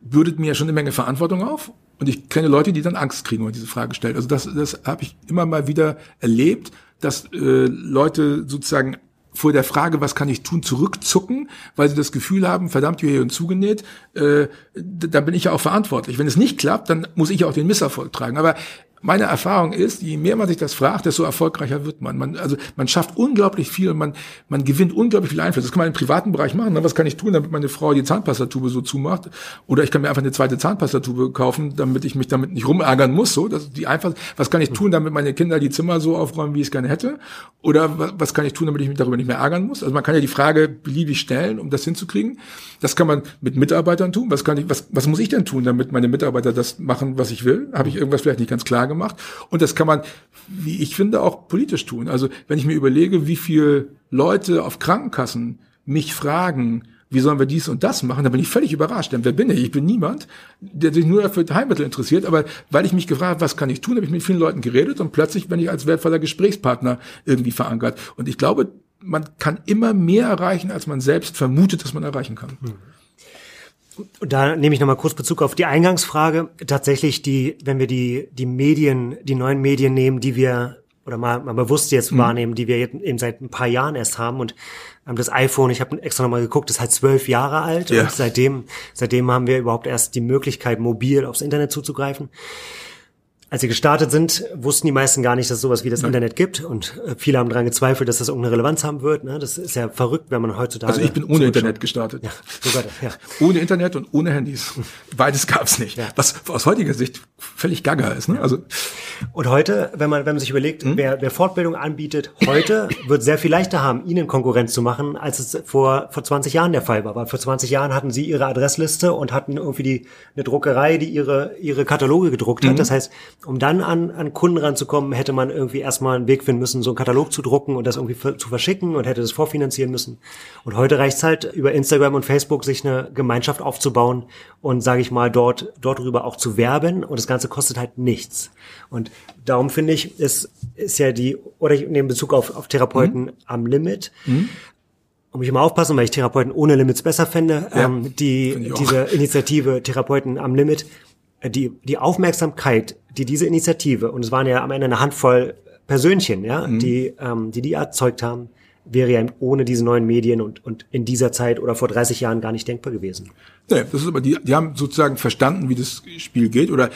bürdet mir ja schon eine Menge Verantwortung auf. Und ich kenne Leute, die dann Angst kriegen, wenn man diese Frage stellt. Also das, das habe ich immer mal wieder erlebt, dass äh, Leute sozusagen vor der Frage, was kann ich tun, zurückzucken, weil sie das Gefühl haben, verdammt, wir hier und zugenäht, äh, da bin ich ja auch verantwortlich. Wenn es nicht klappt, dann muss ich ja auch den Misserfolg tragen. Aber meine Erfahrung ist, je mehr man sich das fragt, desto erfolgreicher wird man. man also man schafft unglaublich viel und man, man gewinnt unglaublich viel Einfluss. Das kann man im privaten Bereich machen. Was kann ich tun, damit meine Frau die Zahnpastatube so zumacht? Oder ich kann mir einfach eine zweite Zahnpastatube kaufen, damit ich mich damit nicht rumärgern muss. So, das ist die einfach. Was kann ich tun, damit meine Kinder die Zimmer so aufräumen, wie ich es gerne hätte? Oder was kann ich tun, damit ich mich darüber nicht mehr ärgern muss? Also man kann ja die Frage beliebig stellen, um das hinzukriegen. Das kann man mit Mitarbeitern tun. Was kann ich, was, was muss ich denn tun, damit meine Mitarbeiter das machen, was ich will? Habe ich irgendwas vielleicht nicht ganz klar gemacht. Und das kann man, wie ich finde, auch politisch tun. Also wenn ich mir überlege, wie viele Leute auf Krankenkassen mich fragen, wie sollen wir dies und das machen, dann bin ich völlig überrascht. Denn wer bin ich? Ich bin niemand, der sich nur für Heilmittel interessiert. Aber weil ich mich gefragt habe, was kann ich tun, habe ich mit vielen Leuten geredet und plötzlich bin ich als wertvoller Gesprächspartner irgendwie verankert. Und ich glaube, man kann immer mehr erreichen, als man selbst vermutet, dass man erreichen kann. Hm. Da nehme ich nochmal kurz Bezug auf die Eingangsfrage. Tatsächlich die, wenn wir die, die Medien, die neuen Medien nehmen, die wir oder mal, mal bewusst jetzt mhm. wahrnehmen, die wir jetzt eben seit ein paar Jahren erst haben und ähm, das iPhone, ich habe extra nochmal geguckt, ist halt zwölf Jahre alt ja. und seitdem, seitdem haben wir überhaupt erst die Möglichkeit, mobil aufs Internet zuzugreifen als sie gestartet sind, wussten die meisten gar nicht, dass es sowas wie das Nein. Internet gibt und äh, viele haben daran gezweifelt, dass das irgendeine Relevanz haben wird. Ne? Das ist ja verrückt, wenn man heutzutage. Also ich bin ohne Internet gestartet. Ja, sogar ja. Ohne Internet und ohne Handys. Beides gab's nicht. Ja. Was aus heutiger Sicht völlig gaga ist. Ne? Also und heute, wenn man wenn man sich überlegt, hm? wer, wer Fortbildung anbietet, heute wird sehr viel leichter haben, ihnen Konkurrenz zu machen, als es vor vor 20 Jahren der Fall war. Weil vor 20 Jahren hatten sie ihre Adressliste und hatten irgendwie die eine Druckerei, die ihre ihre Kataloge gedruckt hat. Mhm. Das heißt um dann an, an Kunden ranzukommen, hätte man irgendwie erstmal einen Weg finden müssen, so einen Katalog zu drucken und das irgendwie zu verschicken und hätte das vorfinanzieren müssen. Und heute reicht's halt über Instagram und Facebook, sich eine Gemeinschaft aufzubauen und, sage ich mal, dort, dort drüber auch zu werben. Und das Ganze kostet halt nichts. Und darum finde ich, ist, ist ja die, oder ich nehme Bezug auf, auf Therapeuten mhm. am Limit. Mhm um ich immer aufpassen, weil ich Therapeuten ohne Limits besser fände, ja, ähm, die, diese Initiative Therapeuten am Limit die, die Aufmerksamkeit, die diese Initiative, und es waren ja am Ende eine Handvoll Persönchen, ja, mhm. die, ähm, die die erzeugt haben, wäre ja ohne diese neuen Medien und, und in dieser Zeit oder vor 30 Jahren gar nicht denkbar gewesen. Nee, das ist aber, die, die haben sozusagen verstanden, wie das Spiel geht oder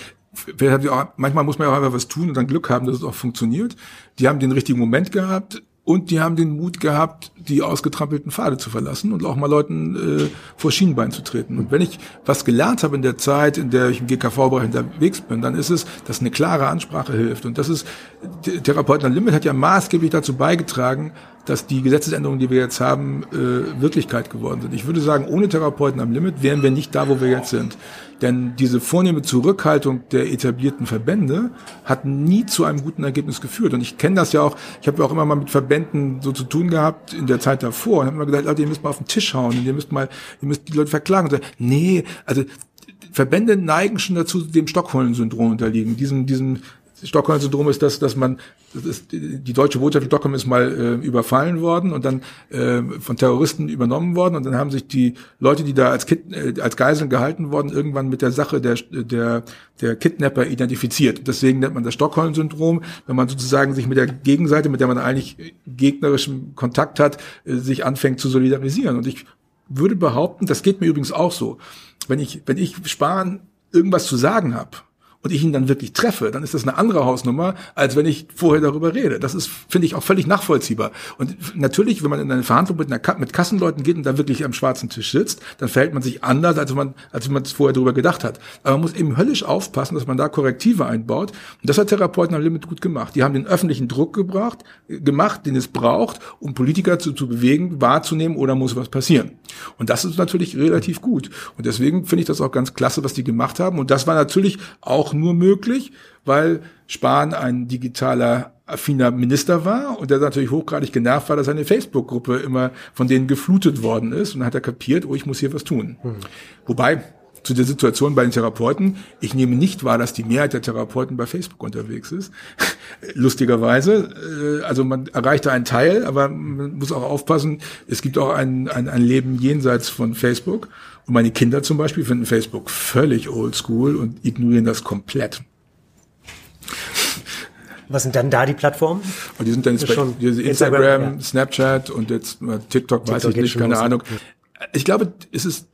auch, manchmal muss man ja auch einfach was tun und dann Glück haben, dass es auch funktioniert. Die haben den richtigen Moment gehabt, und die haben den Mut gehabt, die ausgetrampelten Pfade zu verlassen und auch mal Leuten äh, vor Schienenbein zu treten. Und wenn ich was gelernt habe in der Zeit, in der ich im GKV-Bereich unterwegs bin, dann ist es, dass eine klare Ansprache hilft. Und das ist, Therapeuten Limit hat ja maßgeblich dazu beigetragen, dass die Gesetzesänderungen, die wir jetzt haben, äh, Wirklichkeit geworden sind. Ich würde sagen, ohne Therapeuten am Limit wären wir nicht da, wo wir jetzt sind. Denn diese vornehme Zurückhaltung der etablierten Verbände hat nie zu einem guten Ergebnis geführt. Und ich kenne das ja auch, ich habe ja auch immer mal mit Verbänden so zu tun gehabt in der Zeit davor und habe immer gesagt, Leute, ihr müsst mal auf den Tisch hauen, ihr müsst mal, ihr müsst die Leute verklagen. Und sagen, nee, also Verbände neigen schon dazu, dem Stockholm-Syndrom unterliegen, diesem, diesem Stockholm-Syndrom ist das, dass man, das die deutsche Botschaft in Stockholm ist mal äh, überfallen worden und dann äh, von Terroristen übernommen worden und dann haben sich die Leute, die da als, Kid, äh, als Geiseln gehalten worden, irgendwann mit der Sache der, der, der Kidnapper identifiziert. Deswegen nennt man das Stockholm-Syndrom, wenn man sozusagen sich mit der Gegenseite, mit der man eigentlich gegnerischen Kontakt hat, äh, sich anfängt zu solidarisieren. Und ich würde behaupten, das geht mir übrigens auch so. Wenn ich, wenn ich Spahn irgendwas zu sagen habe, und ich ihn dann wirklich treffe, dann ist das eine andere Hausnummer, als wenn ich vorher darüber rede. Das ist, finde ich, auch völlig nachvollziehbar. Und natürlich, wenn man in eine Verhandlung mit, einer, mit Kassenleuten geht und da wirklich am schwarzen Tisch sitzt, dann verhält man sich anders, als man, als man es vorher darüber gedacht hat. Aber man muss eben höllisch aufpassen, dass man da Korrektive einbaut. Und das hat Therapeuten am Limit gut gemacht. Die haben den öffentlichen Druck gebracht, gemacht, den es braucht, um Politiker zu, zu bewegen, wahrzunehmen oder muss was passieren. Und das ist natürlich relativ gut. Und deswegen finde ich das auch ganz klasse, was die gemacht haben. Und das war natürlich auch nur möglich, weil Spahn ein digitaler affiner Minister war und der natürlich hochgradig genervt war, dass seine Facebook-Gruppe immer von denen geflutet worden ist und dann hat er kapiert, oh, ich muss hier was tun. Hm. Wobei, zu der Situation bei den Therapeuten. Ich nehme nicht wahr, dass die Mehrheit der Therapeuten bei Facebook unterwegs ist. Lustigerweise. Äh, also man erreicht da einen Teil, aber man muss auch aufpassen, es gibt auch ein, ein, ein Leben jenseits von Facebook. Und meine Kinder zum Beispiel finden Facebook völlig oldschool und ignorieren das komplett. Was sind dann da die Plattformen? Und die sind dann jetzt bei Instagram, Instagram ja. Snapchat und jetzt TikTok, TikTok weiß ich nicht, keine Ahnung. Ich glaube, es ist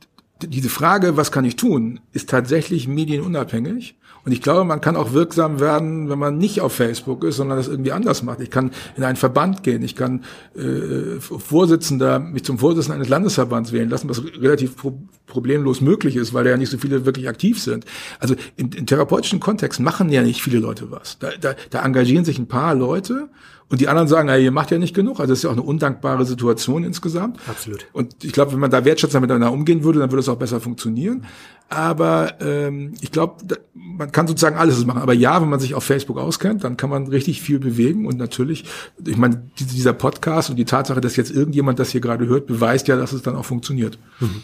diese Frage, was kann ich tun, ist tatsächlich medienunabhängig. Und ich glaube, man kann auch wirksam werden, wenn man nicht auf Facebook ist, sondern das irgendwie anders macht. Ich kann in einen Verband gehen, ich kann äh, Vorsitzender, mich zum Vorsitzenden eines Landesverbands wählen lassen, was relativ pro problemlos möglich ist, weil da ja nicht so viele wirklich aktiv sind. Also im, im therapeutischen Kontext machen ja nicht viele Leute was. Da, da, da engagieren sich ein paar Leute und die anderen sagen, ja, ihr macht ja nicht genug. Also das ist ja auch eine undankbare Situation insgesamt. Absolut. Und ich glaube, wenn man da wertschätzender miteinander umgehen würde, dann würde es auch besser funktionieren. Aber ähm, ich glaube, man kann sozusagen alles machen. Aber ja, wenn man sich auf Facebook auskennt, dann kann man richtig viel bewegen. Und natürlich, ich meine, dieser Podcast und die Tatsache, dass jetzt irgendjemand das hier gerade hört, beweist ja, dass es dann auch funktioniert. Mhm.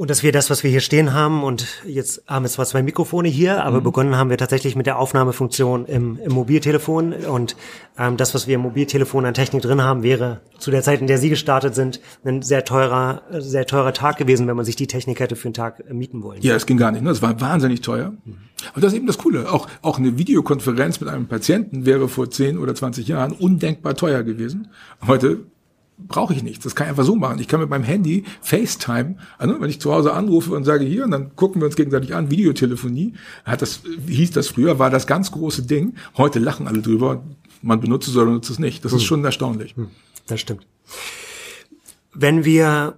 Und dass wir das, was wir hier stehen haben, und jetzt haben wir zwar zwei Mikrofone hier, aber mhm. begonnen haben wir tatsächlich mit der Aufnahmefunktion im, im Mobiltelefon. Und ähm, das, was wir im Mobiltelefon an Technik drin haben, wäre zu der Zeit, in der Sie gestartet sind, ein sehr teurer, sehr teurer Tag gewesen, wenn man sich die Technik hätte für einen Tag äh, mieten wollen. Ja, es ging gar nicht. Ne? Es war wahnsinnig teuer. Mhm. Aber das ist eben das Coole. Auch, auch eine Videokonferenz mit einem Patienten wäre vor 10 oder 20 Jahren undenkbar teuer gewesen. Heute brauche ich nicht. Das kann ich einfach so machen. Ich kann mit meinem Handy FaceTime, also wenn ich zu Hause anrufe und sage hier, und dann gucken wir uns gegenseitig an, Videotelefonie, hat das, hieß das früher, war das ganz große Ding. Heute lachen alle drüber. Man benutzt es oder benutzt es nicht. Das hm. ist schon erstaunlich. Hm. Das stimmt. Wenn wir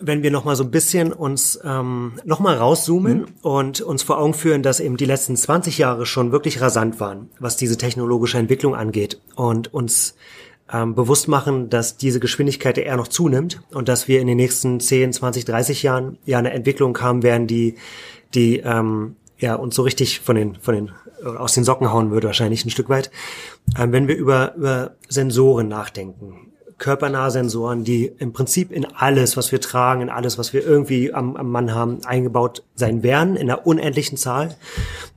wenn wir noch mal so ein bisschen uns ähm, noch mal rauszoomen mhm. und uns vor Augen führen, dass eben die letzten 20 Jahre schon wirklich rasant waren, was diese technologische Entwicklung angeht und uns ähm, bewusst machen, dass diese Geschwindigkeit eher noch zunimmt und dass wir in den nächsten 10, 20, 30 Jahren ja eine Entwicklung haben werden, die, die ähm, ja uns so richtig von den, von den aus den Socken hauen würde wahrscheinlich ein Stück weit. Ähm, wenn wir über, über Sensoren nachdenken, körpernahe Sensoren, die im Prinzip in alles, was wir tragen, in alles, was wir irgendwie am, am Mann haben, eingebaut sein werden, in einer unendlichen Zahl.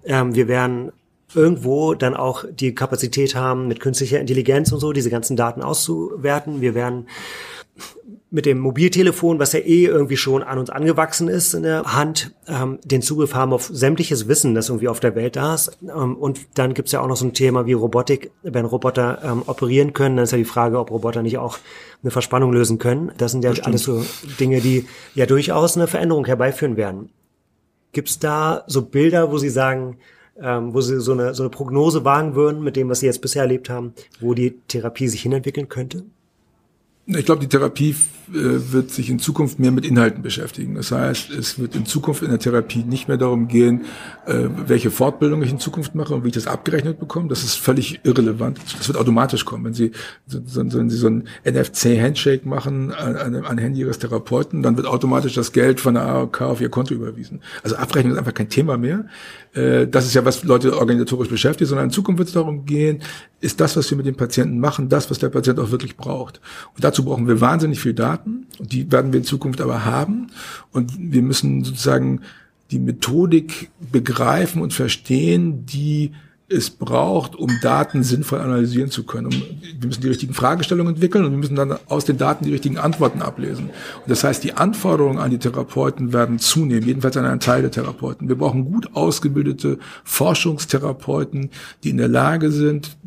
Ähm, wir werden irgendwo dann auch die Kapazität haben, mit künstlicher Intelligenz und so diese ganzen Daten auszuwerten. Wir werden mit dem Mobiltelefon, was ja eh irgendwie schon an uns angewachsen ist in der Hand, ähm, den Zugriff haben auf sämtliches Wissen, das irgendwie auf der Welt da ist. Ähm, und dann gibt's ja auch noch so ein Thema wie Robotik. Wenn Roboter ähm, operieren können, dann ist ja die Frage, ob Roboter nicht auch eine Verspannung lösen können. Das sind ja Bestimmt. alles so Dinge, die ja durchaus eine Veränderung herbeiführen werden. Gibt's da so Bilder, wo Sie sagen, ähm, wo sie so eine, so eine Prognose wagen würden mit dem, was sie jetzt bisher erlebt haben, wo die Therapie sich hinentwickeln könnte? Ich glaube, die Therapie äh, wird sich in Zukunft mehr mit Inhalten beschäftigen. Das heißt, es wird in Zukunft in der Therapie nicht mehr darum gehen, äh, welche Fortbildung ich in Zukunft mache und wie ich das abgerechnet bekomme. Das ist völlig irrelevant. Das wird automatisch kommen. Wenn Sie, wenn Sie so ein NFC-Handshake machen an einem Handy Ihres Therapeuten, dann wird automatisch das Geld von der AOK auf Ihr Konto überwiesen. Also Abrechnung ist einfach kein Thema mehr. Äh, das ist ja, was Leute organisatorisch beschäftigt, sondern in Zukunft wird es darum gehen, ist das, was wir mit dem Patienten machen, das, was der Patient auch wirklich braucht. Und dazu brauchen wir wahnsinnig viel Daten. Und die werden wir in Zukunft aber haben. Und wir müssen sozusagen die Methodik begreifen und verstehen, die es braucht, um Daten sinnvoll analysieren zu können. Um, wir müssen die richtigen Fragestellungen entwickeln und wir müssen dann aus den Daten die richtigen Antworten ablesen. Und das heißt, die Anforderungen an die Therapeuten werden zunehmen, jedenfalls an einen Teil der Therapeuten. Wir brauchen gut ausgebildete Forschungstherapeuten, die in der Lage sind,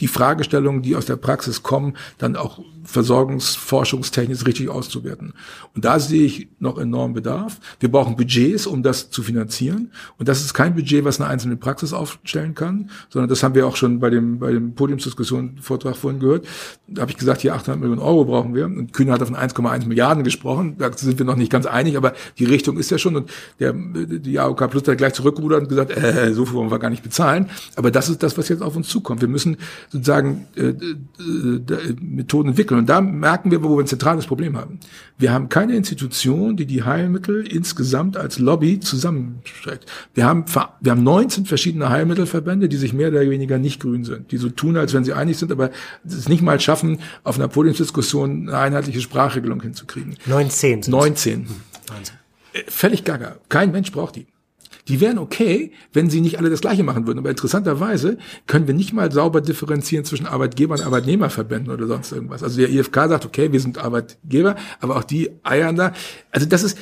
die Fragestellungen, die aus der Praxis kommen, dann auch versorgungsforschungstechnisch richtig auszuwerten. Und da sehe ich noch enormen Bedarf. Wir brauchen Budgets, um das zu finanzieren. Und das ist kein Budget, was eine einzelne Praxis aufstellen kann, sondern das haben wir auch schon bei dem, bei dem Podiumsdiskussion-Vortrag vorhin gehört. Da habe ich gesagt, hier 800 Millionen Euro brauchen wir. Und Kühne hat von 1,1 Milliarden gesprochen. Da sind wir noch nicht ganz einig, aber die Richtung ist ja schon. Und der, die AOK Plus hat gleich zurückgerudert und gesagt, äh, so viel wollen wir gar nicht bezahlen. Aber das ist das, was jetzt auf uns zukommt. Wir müssen sozusagen äh, äh, Methoden entwickeln. Und da merken wir, wo wir ein zentrales Problem haben. Wir haben keine Institution, die die Heilmittel insgesamt als Lobby zusammenstreckt. Wir haben, wir haben 19 verschiedene Heilmittelverbände, die sich mehr oder weniger nicht grün sind, die so tun, als wenn sie einig sind, aber es nicht mal schaffen, auf einer Podiumsdiskussion eine einheitliche Sprachregelung hinzukriegen. 19. 19. 19. Völlig gaga. Kein Mensch braucht die. Die wären okay, wenn sie nicht alle das Gleiche machen würden. Aber interessanterweise können wir nicht mal sauber differenzieren zwischen Arbeitgeber und Arbeitnehmerverbänden oder sonst irgendwas. Also der IFK sagt, okay, wir sind Arbeitgeber, aber auch die eiern da. Also das ist,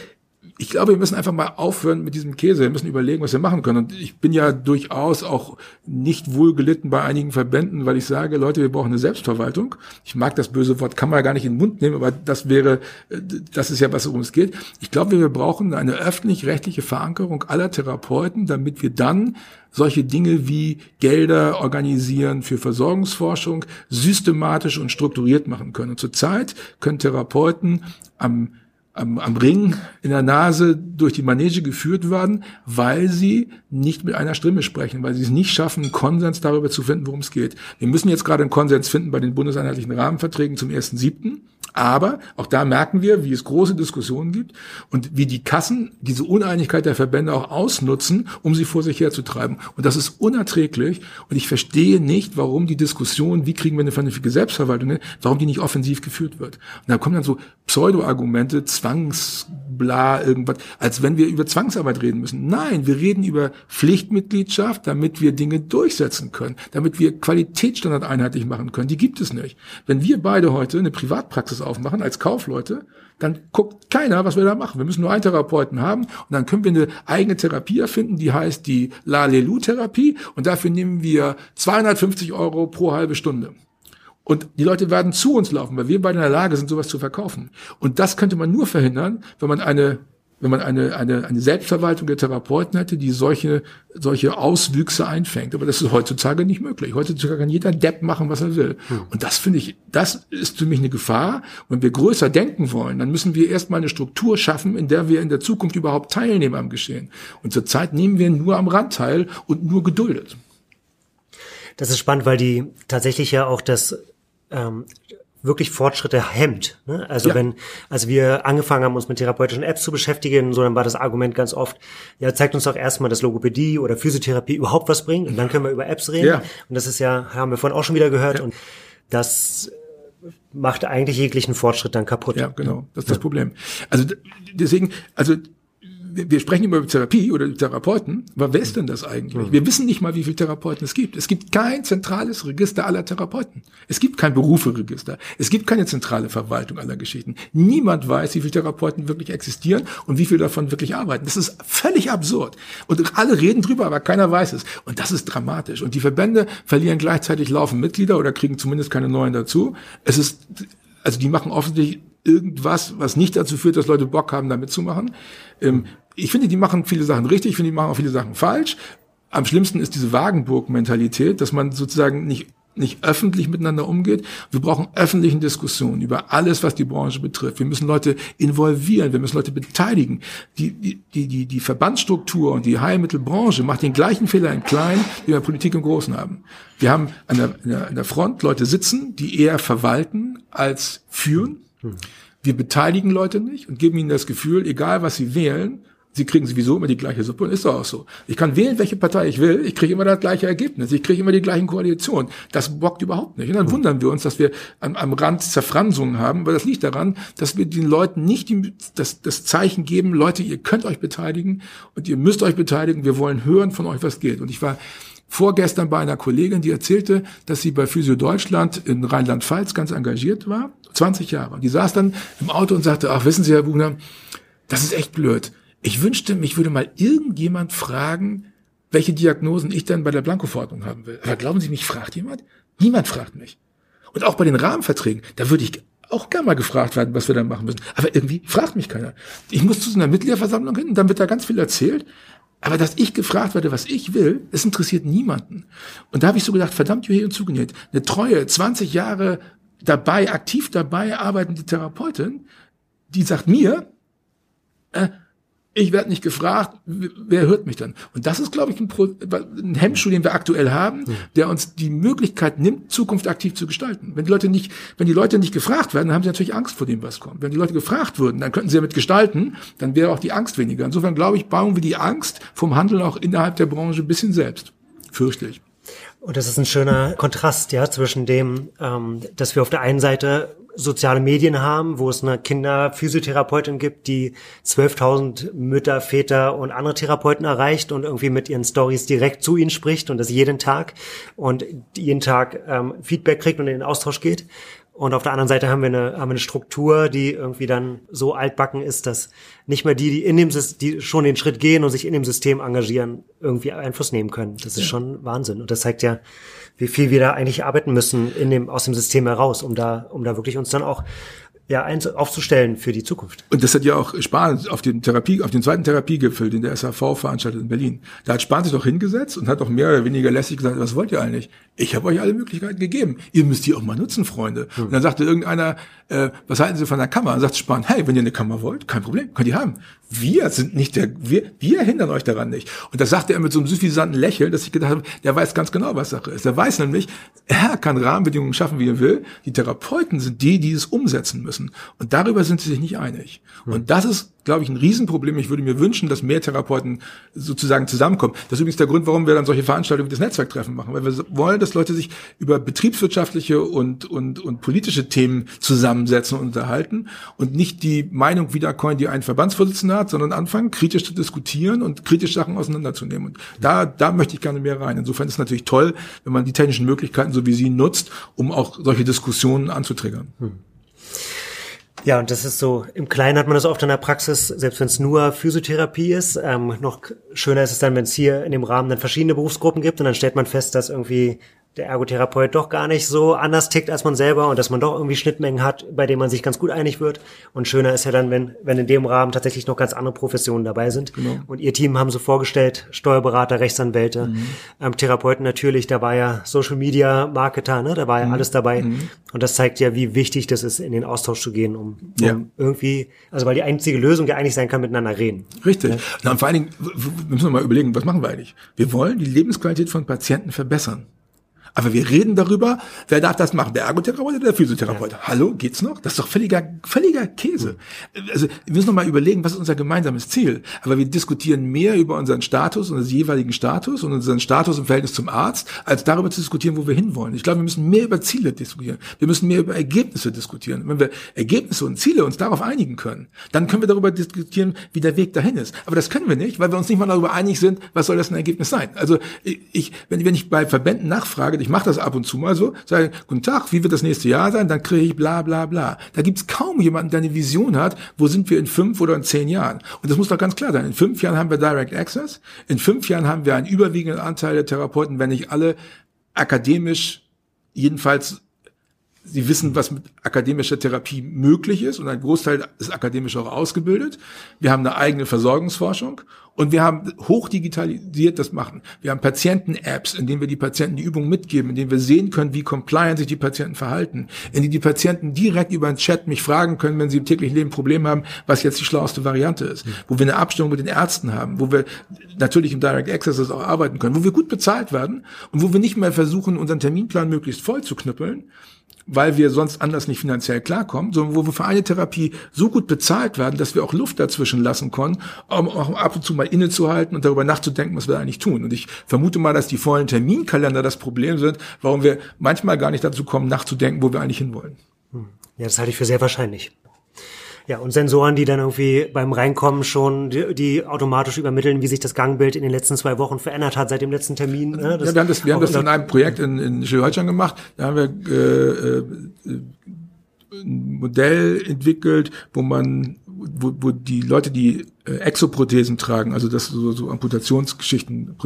ich glaube, wir müssen einfach mal aufhören mit diesem Käse. Wir müssen überlegen, was wir machen können. Und ich bin ja durchaus auch nicht wohlgelitten bei einigen Verbänden, weil ich sage, Leute, wir brauchen eine Selbstverwaltung. Ich mag das böse Wort, kann man ja gar nicht in den Mund nehmen, aber das wäre, das ist ja was, worum es geht. Ich glaube, wir brauchen eine öffentlich-rechtliche Verankerung aller Therapeuten, damit wir dann solche Dinge wie Gelder organisieren für Versorgungsforschung systematisch und strukturiert machen können. Und zurzeit können Therapeuten am am, am Ring in der Nase durch die Manege geführt werden, weil sie nicht mit einer Stimme sprechen, weil sie es nicht schaffen, einen Konsens darüber zu finden, worum es geht. Wir müssen jetzt gerade einen Konsens finden bei den bundeseinheitlichen Rahmenverträgen zum 1.7. Aber auch da merken wir, wie es große Diskussionen gibt und wie die Kassen diese Uneinigkeit der Verbände auch ausnutzen, um sie vor sich herzutreiben. Und das ist unerträglich. Und ich verstehe nicht, warum die Diskussion, wie kriegen wir eine vernünftige Selbstverwaltung, warum die nicht offensiv geführt wird. Und da kommen dann so Pseudo-Argumente, Zwangsbla, irgendwas, als wenn wir über Zwangsarbeit reden müssen. Nein, wir reden über Pflichtmitgliedschaft, damit wir Dinge durchsetzen können, damit wir Qualitätsstandard einheitlich machen können. Die gibt es nicht. Wenn wir beide heute eine Privatpraxis aufmachen als Kaufleute, dann guckt keiner, was wir da machen. Wir müssen nur einen Therapeuten haben und dann können wir eine eigene Therapie erfinden, die heißt die Lalelu-Therapie und dafür nehmen wir 250 Euro pro halbe Stunde. Und die Leute werden zu uns laufen, weil wir beide in der Lage sind, sowas zu verkaufen. Und das könnte man nur verhindern, wenn man eine wenn man eine, eine, eine Selbstverwaltung der Therapeuten hätte, die solche, solche Auswüchse einfängt. Aber das ist heutzutage nicht möglich. Heutzutage kann jeder Depp machen, was er will. Hm. Und das finde ich, das ist für mich eine Gefahr. wenn wir größer denken wollen, dann müssen wir erstmal eine Struktur schaffen, in der wir in der Zukunft überhaupt teilnehmen am Geschehen. Und zurzeit nehmen wir nur am Rand teil und nur geduldet. Das ist spannend, weil die tatsächlich ja auch das ähm, wirklich Fortschritte hemmt. Ne? Also ja. wenn, als wir angefangen haben, uns mit therapeutischen Apps zu beschäftigen, so dann war das Argument ganz oft, ja, zeigt uns doch erstmal, dass Logopädie oder Physiotherapie überhaupt was bringt und dann können wir über Apps reden. Ja. Und das ist ja, haben wir vorhin auch schon wieder gehört ja. und das macht eigentlich jeglichen Fortschritt dann kaputt. Ja, genau. Das ist das Problem. Also deswegen, also wir sprechen immer über Therapie oder Therapeuten, aber wer ist denn das eigentlich? Mhm. Wir wissen nicht mal, wie viele Therapeuten es gibt. Es gibt kein zentrales Register aller Therapeuten. Es gibt kein Beruferegister. Es gibt keine zentrale Verwaltung aller Geschichten. Niemand weiß, wie viele Therapeuten wirklich existieren und wie viele davon wirklich arbeiten. Das ist völlig absurd. Und alle reden drüber, aber keiner weiß es. Und das ist dramatisch. Und die Verbände verlieren gleichzeitig laufend Mitglieder oder kriegen zumindest keine neuen dazu. Es ist, also die machen offensichtlich irgendwas, was nicht dazu führt, dass Leute Bock haben, da mitzumachen. Ähm, ich finde, die machen viele Sachen richtig, ich finde, die machen auch viele Sachen falsch. Am schlimmsten ist diese Wagenburg-Mentalität, dass man sozusagen nicht nicht öffentlich miteinander umgeht. Wir brauchen öffentlichen Diskussionen über alles, was die Branche betrifft. Wir müssen Leute involvieren, wir müssen Leute beteiligen. Die, die, die, die Verbandsstruktur und die Heilmittelbranche macht den gleichen Fehler im Kleinen, den wir Politik im Großen haben. Wir haben an der, an der Front Leute sitzen, die eher verwalten als führen. Wir beteiligen Leute nicht und geben ihnen das Gefühl, egal was sie wählen, sie kriegen sowieso immer die gleiche Suppe und ist doch auch so. Ich kann wählen, welche Partei ich will, ich kriege immer das gleiche Ergebnis, ich kriege immer die gleichen Koalitionen. Das bockt überhaupt nicht. Und dann wundern wir uns, dass wir am, am Rand Zerfransungen haben, weil das liegt daran, dass wir den Leuten nicht die, das, das Zeichen geben, Leute, ihr könnt euch beteiligen und ihr müsst euch beteiligen, wir wollen hören von euch, was geht. Und ich war vorgestern bei einer Kollegin, die erzählte, dass sie bei Physio Deutschland in Rheinland-Pfalz ganz engagiert war, 20 Jahre. Und die saß dann im Auto und sagte, ach, wissen Sie, Herr Buchner, das ist echt blöd. Ich wünschte, mich würde mal irgendjemand fragen, welche Diagnosen ich dann bei der Blankoverordnung haben will. Aber glauben Sie, mich fragt jemand? Niemand fragt mich. Und auch bei den Rahmenverträgen, da würde ich auch gerne mal gefragt werden, was wir da machen müssen. Aber irgendwie fragt mich keiner. Ich muss zu so einer Mitgliederversammlung hin dann wird da ganz viel erzählt. Aber dass ich gefragt werde, was ich will, das interessiert niemanden. Und da habe ich so gedacht, verdammt, hier und zugenäht. Eine treue, 20 Jahre dabei, aktiv dabei arbeitende Therapeutin, die sagt mir, äh, ich werde nicht gefragt, wer hört mich dann? Und das ist, glaube ich, ein, Pro ein Hemmschuh, den wir aktuell haben, der uns die Möglichkeit nimmt, Zukunft aktiv zu gestalten. Wenn die Leute nicht, wenn die Leute nicht gefragt werden, dann haben sie natürlich Angst vor dem, was kommt. Wenn die Leute gefragt würden, dann könnten sie damit gestalten, dann wäre auch die Angst weniger. Insofern, glaube ich, bauen wir die Angst vom Handeln auch innerhalb der Branche ein bisschen selbst. Fürchte ich. Und das ist ein schöner Kontrast, ja, zwischen dem, ähm, dass wir auf der einen Seite soziale Medien haben, wo es eine Kinderphysiotherapeutin gibt, die 12.000 Mütter, Väter und andere Therapeuten erreicht und irgendwie mit ihren Stories direkt zu ihnen spricht und das jeden Tag und jeden Tag ähm, Feedback kriegt und in den Austausch geht. Und auf der anderen Seite haben wir eine, haben wir eine Struktur, die irgendwie dann so altbacken ist, dass nicht mehr die, die in dem die schon den Schritt gehen und sich in dem System engagieren, irgendwie Einfluss nehmen können. Das ist ja. schon Wahnsinn. Und das zeigt ja, wie viel wir da eigentlich arbeiten müssen in dem, aus dem System heraus, um da, um da wirklich uns dann auch ja, eins aufzustellen für die Zukunft. Und das hat ja auch Spahn auf den Therapie, auf den zweiten Therapiegipfel, den der SAV veranstaltet in Berlin. Da hat Spahn sich doch hingesetzt und hat doch mehr oder weniger lässig gesagt, was wollt ihr eigentlich? Ich habe euch alle Möglichkeiten gegeben. Ihr müsst die auch mal nutzen, Freunde. Hm. Und dann sagte irgendeiner, äh, was halten Sie von der Kammer? Und sagt Spahn, hey, wenn ihr eine Kammer wollt, kein Problem, könnt ihr haben. Wir sind nicht der, wir, wir hindern euch daran nicht. Und das sagte er mit so einem suffisanten Lächeln, dass ich gedacht habe, der weiß ganz genau, was Sache ist. Der weiß nämlich, er kann Rahmenbedingungen schaffen, wie er will. Die Therapeuten sind die, die es umsetzen müssen. Und darüber sind sie sich nicht einig. Hm. Und das ist glaube ich, ein Riesenproblem. Ich würde mir wünschen, dass mehr Therapeuten sozusagen zusammenkommen. Das ist übrigens der Grund, warum wir dann solche Veranstaltungen wie das Netzwerktreffen machen, weil wir wollen, dass Leute sich über betriebswirtschaftliche und, und, und politische Themen zusammensetzen und unterhalten und nicht die Meinung wiedercoin, die ein Verbandsvorsitzender hat, sondern anfangen, kritisch zu diskutieren und kritisch Sachen auseinanderzunehmen. Und da, da möchte ich gerne mehr rein. Insofern ist es natürlich toll, wenn man die technischen Möglichkeiten so wie sie nutzt, um auch solche Diskussionen anzutriggern. Hm. Ja, und das ist so, im Kleinen hat man das oft in der Praxis, selbst wenn es nur Physiotherapie ist. Ähm, noch schöner ist es dann, wenn es hier in dem Rahmen dann verschiedene Berufsgruppen gibt und dann stellt man fest, dass irgendwie der Ergotherapeut doch gar nicht so anders tickt als man selber und dass man doch irgendwie Schnittmengen hat, bei denen man sich ganz gut einig wird. Und schöner ist ja dann, wenn, wenn in dem Rahmen tatsächlich noch ganz andere Professionen dabei sind. Genau. Und ihr Team haben so vorgestellt, Steuerberater, Rechtsanwälte, mhm. ähm, Therapeuten natürlich, da war ja Social Media Marketer, ne? da war ja mhm. alles dabei. Mhm. Und das zeigt ja, wie wichtig das ist, in den Austausch zu gehen, um, um ja. irgendwie, also weil die einzige Lösung ja eigentlich sein kann, miteinander reden. Richtig. Ja? Na, und vor allen Dingen, wir müssen mal überlegen, was machen wir eigentlich? Wir wollen die Lebensqualität von Patienten verbessern. Aber wir reden darüber, wer darf das machen? Der Ergotherapeut oder der Physiotherapeut? Ja. Hallo, geht's noch? Das ist doch völliger, völliger Käse. Also wir müssen noch mal überlegen, was ist unser gemeinsames Ziel? Aber wir diskutieren mehr über unseren Status, unseren jeweiligen Status und unseren Status im Verhältnis zum Arzt, als darüber zu diskutieren, wo wir hinwollen. Ich glaube, wir müssen mehr über Ziele diskutieren. Wir müssen mehr über Ergebnisse diskutieren. Wenn wir Ergebnisse und Ziele uns darauf einigen können, dann können wir darüber diskutieren, wie der Weg dahin ist. Aber das können wir nicht, weil wir uns nicht mal darüber einig sind, was soll das ein Ergebnis sein. Also ich, wenn, wenn ich bei Verbänden nachfrage, ich mache das ab und zu mal so, sage, guten Tag, wie wird das nächste Jahr sein? Dann kriege ich bla bla bla. Da gibt's kaum jemanden, der eine Vision hat, wo sind wir in fünf oder in zehn Jahren. Und das muss doch ganz klar sein. In fünf Jahren haben wir Direct Access, in fünf Jahren haben wir einen überwiegenden Anteil der Therapeuten, wenn nicht alle akademisch, jedenfalls Sie wissen, was mit akademischer Therapie möglich ist und ein Großteil ist akademisch auch ausgebildet. Wir haben eine eigene Versorgungsforschung und wir haben hochdigitalisiert das machen. Wir haben Patienten-Apps, in denen wir die Patienten die Übung mitgeben, in denen wir sehen können, wie compliant sich die Patienten verhalten, in denen die Patienten direkt über einen Chat mich fragen können, wenn sie im täglichen Leben Probleme haben, was jetzt die schlauste Variante ist, mhm. wo wir eine Abstimmung mit den Ärzten haben, wo wir natürlich im Direct Access auch arbeiten können, wo wir gut bezahlt werden und wo wir nicht mehr versuchen, unseren Terminplan möglichst voll zu knüppeln, weil wir sonst anders nicht finanziell klarkommen, sondern wo wir für eine Therapie so gut bezahlt werden, dass wir auch Luft dazwischen lassen können, um auch ab und zu mal innezuhalten und darüber nachzudenken, was wir eigentlich tun. Und ich vermute mal, dass die vollen Terminkalender das Problem sind, warum wir manchmal gar nicht dazu kommen, nachzudenken, wo wir eigentlich hinwollen. Ja, das halte ich für sehr wahrscheinlich. Ja, und Sensoren, die dann irgendwie beim Reinkommen schon, die, die, automatisch übermitteln, wie sich das Gangbild in den letzten zwei Wochen verändert hat seit dem letzten Termin. Ne? ja, wir haben das, wir haben das in einem Projekt in, in Schleswig-Holstein gemacht. Da haben wir äh, äh, ein Modell entwickelt, wo man wo, wo die Leute, die äh, Exoprothesen tragen, also das so, so Amputationsgeschichten,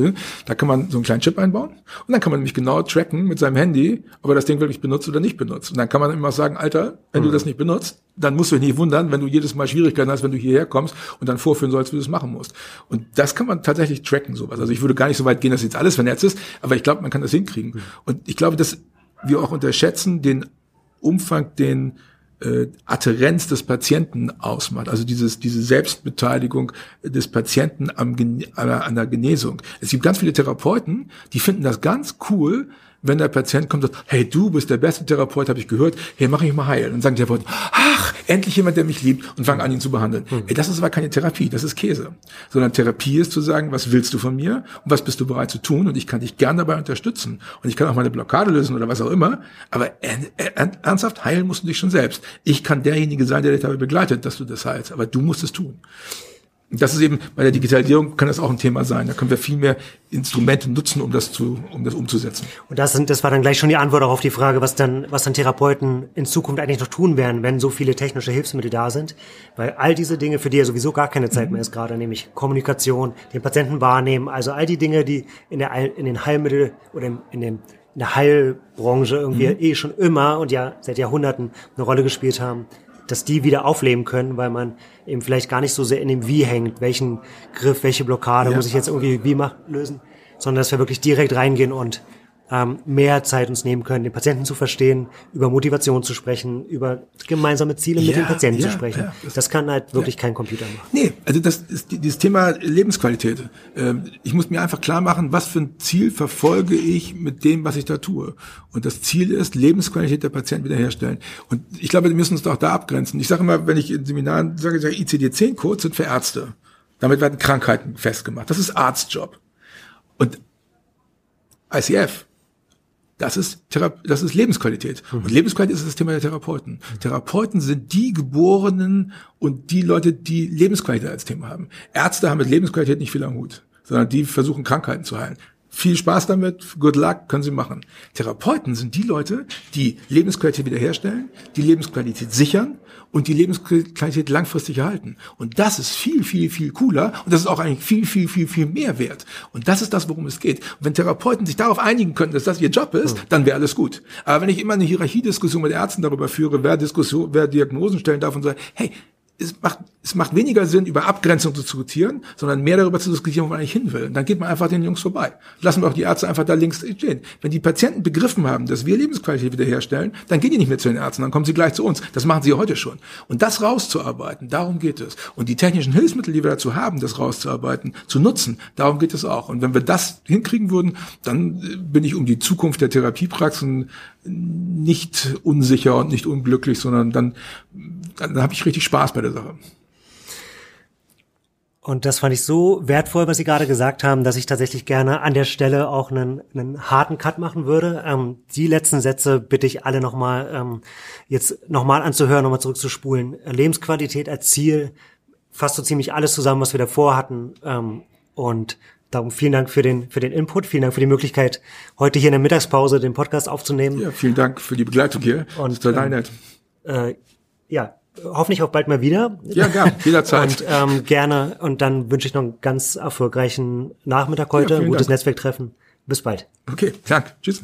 da kann man so einen kleinen Chip einbauen und dann kann man nämlich genau tracken mit seinem Handy, ob er das Ding wirklich benutzt oder nicht benutzt. Und dann kann man immer sagen, Alter, wenn mhm. du das nicht benutzt, dann musst du dich nicht wundern, wenn du jedes Mal Schwierigkeiten hast, wenn du hierher kommst und dann vorführen sollst, wie du es machen musst. Und das kann man tatsächlich tracken, sowas. Also ich würde gar nicht so weit gehen, dass jetzt alles vernetzt ist, aber ich glaube, man kann das hinkriegen. Mhm. Und ich glaube, dass wir auch unterschätzen den Umfang, den äh, Adherenz des Patienten ausmacht, also dieses, diese Selbstbeteiligung des Patienten am, an der Genesung. Es gibt ganz viele Therapeuten, die finden das ganz cool, wenn der Patient kommt und sagt, hey, du bist der beste Therapeut, habe ich gehört, hey, mach ich mal heil. Und sagen die Therapeuten, ach, endlich jemand, der mich liebt und fangen an, ihn zu behandeln. Mhm. Ey, das ist aber keine Therapie, das ist Käse. Sondern Therapie ist zu sagen, was willst du von mir und was bist du bereit zu tun und ich kann dich gern dabei unterstützen. Und ich kann auch meine Blockade lösen oder was auch immer, aber ernsthaft heilen musst du dich schon selbst. Ich kann derjenige sein, der dich dabei begleitet, dass du das heilst, aber du musst es tun das ist eben bei der Digitalisierung kann das auch ein Thema sein. Da können wir viel mehr Instrumente nutzen, um das zu, um das umzusetzen. Und das sind, das war dann gleich schon die Antwort auch auf die Frage, was dann, was dann Therapeuten in Zukunft eigentlich noch tun werden, wenn so viele technische Hilfsmittel da sind. Weil all diese Dinge, für die ja sowieso gar keine Zeit mehr ist gerade, nämlich Kommunikation, den Patienten wahrnehmen, also all die Dinge, die in der, in den Heilmittel oder in, in dem, in der Heilbranche irgendwie mhm. eh schon immer und ja seit Jahrhunderten eine Rolle gespielt haben, dass die wieder aufleben können, weil man eben vielleicht gar nicht so sehr in dem Wie hängt, welchen Griff, welche Blockade ja. muss ich jetzt irgendwie wie machen, lösen, sondern dass wir wirklich direkt reingehen und ähm, mehr Zeit uns nehmen können, den Patienten zu verstehen, über Motivation zu sprechen, über gemeinsame Ziele ja, mit dem Patienten ja, zu sprechen. Ja, das, das, kann halt wirklich kein Computer machen. Nee, also das ist dieses Thema Lebensqualität. Ähm, ich muss mir einfach klar machen, was für ein Ziel verfolge ich mit dem, was ich da tue. Und das Ziel ist, Lebensqualität der Patienten wiederherstellen. Und ich glaube, wir müssen uns auch da abgrenzen. Ich sage immer, wenn ich in Seminaren sage, sage ICD-10-Code sind für Ärzte. Damit werden Krankheiten festgemacht. Das ist Arztjob. Und ICF das ist, Thera das ist Lebensqualität. Mhm. Und Lebensqualität ist das Thema der Therapeuten. Mhm. Therapeuten sind die Geborenen und die Leute, die Lebensqualität als Thema haben. Ärzte haben mit Lebensqualität nicht viel am Hut, sondern die versuchen Krankheiten zu heilen. Viel Spaß damit, good luck, können Sie machen. Therapeuten sind die Leute, die Lebensqualität wiederherstellen, die Lebensqualität sichern und die Lebensqualität langfristig erhalten. Und das ist viel, viel, viel cooler und das ist auch eigentlich viel, viel, viel, viel mehr wert. Und das ist das, worum es geht. Und wenn Therapeuten sich darauf einigen könnten, dass das ihr Job ist, mhm. dann wäre alles gut. Aber wenn ich immer eine Hierarchiediskussion mit Ärzten darüber führe, wer Diskussion, wer Diagnosen stellen darf und so, hey, es macht, es macht weniger Sinn, über Abgrenzung zu diskutieren, sondern mehr darüber zu diskutieren, wo man eigentlich hin will. Und dann geht man einfach den Jungs vorbei. Lassen wir auch die Ärzte einfach da links stehen. Wenn die Patienten begriffen haben, dass wir Lebensqualität wiederherstellen, dann gehen die nicht mehr zu den Ärzten, dann kommen sie gleich zu uns. Das machen sie heute schon. Und das rauszuarbeiten, darum geht es. Und die technischen Hilfsmittel, die wir dazu haben, das rauszuarbeiten, zu nutzen, darum geht es auch. Und wenn wir das hinkriegen würden, dann äh, bin ich um die Zukunft der Therapiepraxen nicht unsicher und nicht unglücklich, sondern dann, dann habe ich richtig Spaß bei der Sache. Und das fand ich so wertvoll, was Sie gerade gesagt haben, dass ich tatsächlich gerne an der Stelle auch einen, einen harten Cut machen würde. Ähm, die letzten Sätze bitte ich alle nochmal ähm, jetzt nochmal anzuhören, nochmal zurückzuspulen. Lebensqualität als Ziel fasst so ziemlich alles zusammen, was wir davor hatten. Ähm, und darum vielen Dank für den, für den Input, vielen Dank für die Möglichkeit, heute hier in der Mittagspause den Podcast aufzunehmen. Ja, vielen Dank für die Begleitung hier. Und, ist ähm, äh, ja, hoffentlich auch bald mal wieder. Ja, gern, jederzeit. und ähm, gerne. Und dann wünsche ich noch einen ganz erfolgreichen Nachmittag heute, ja, ein gutes Dank. Netzwerktreffen. Bis bald. Okay, danke. Tschüss.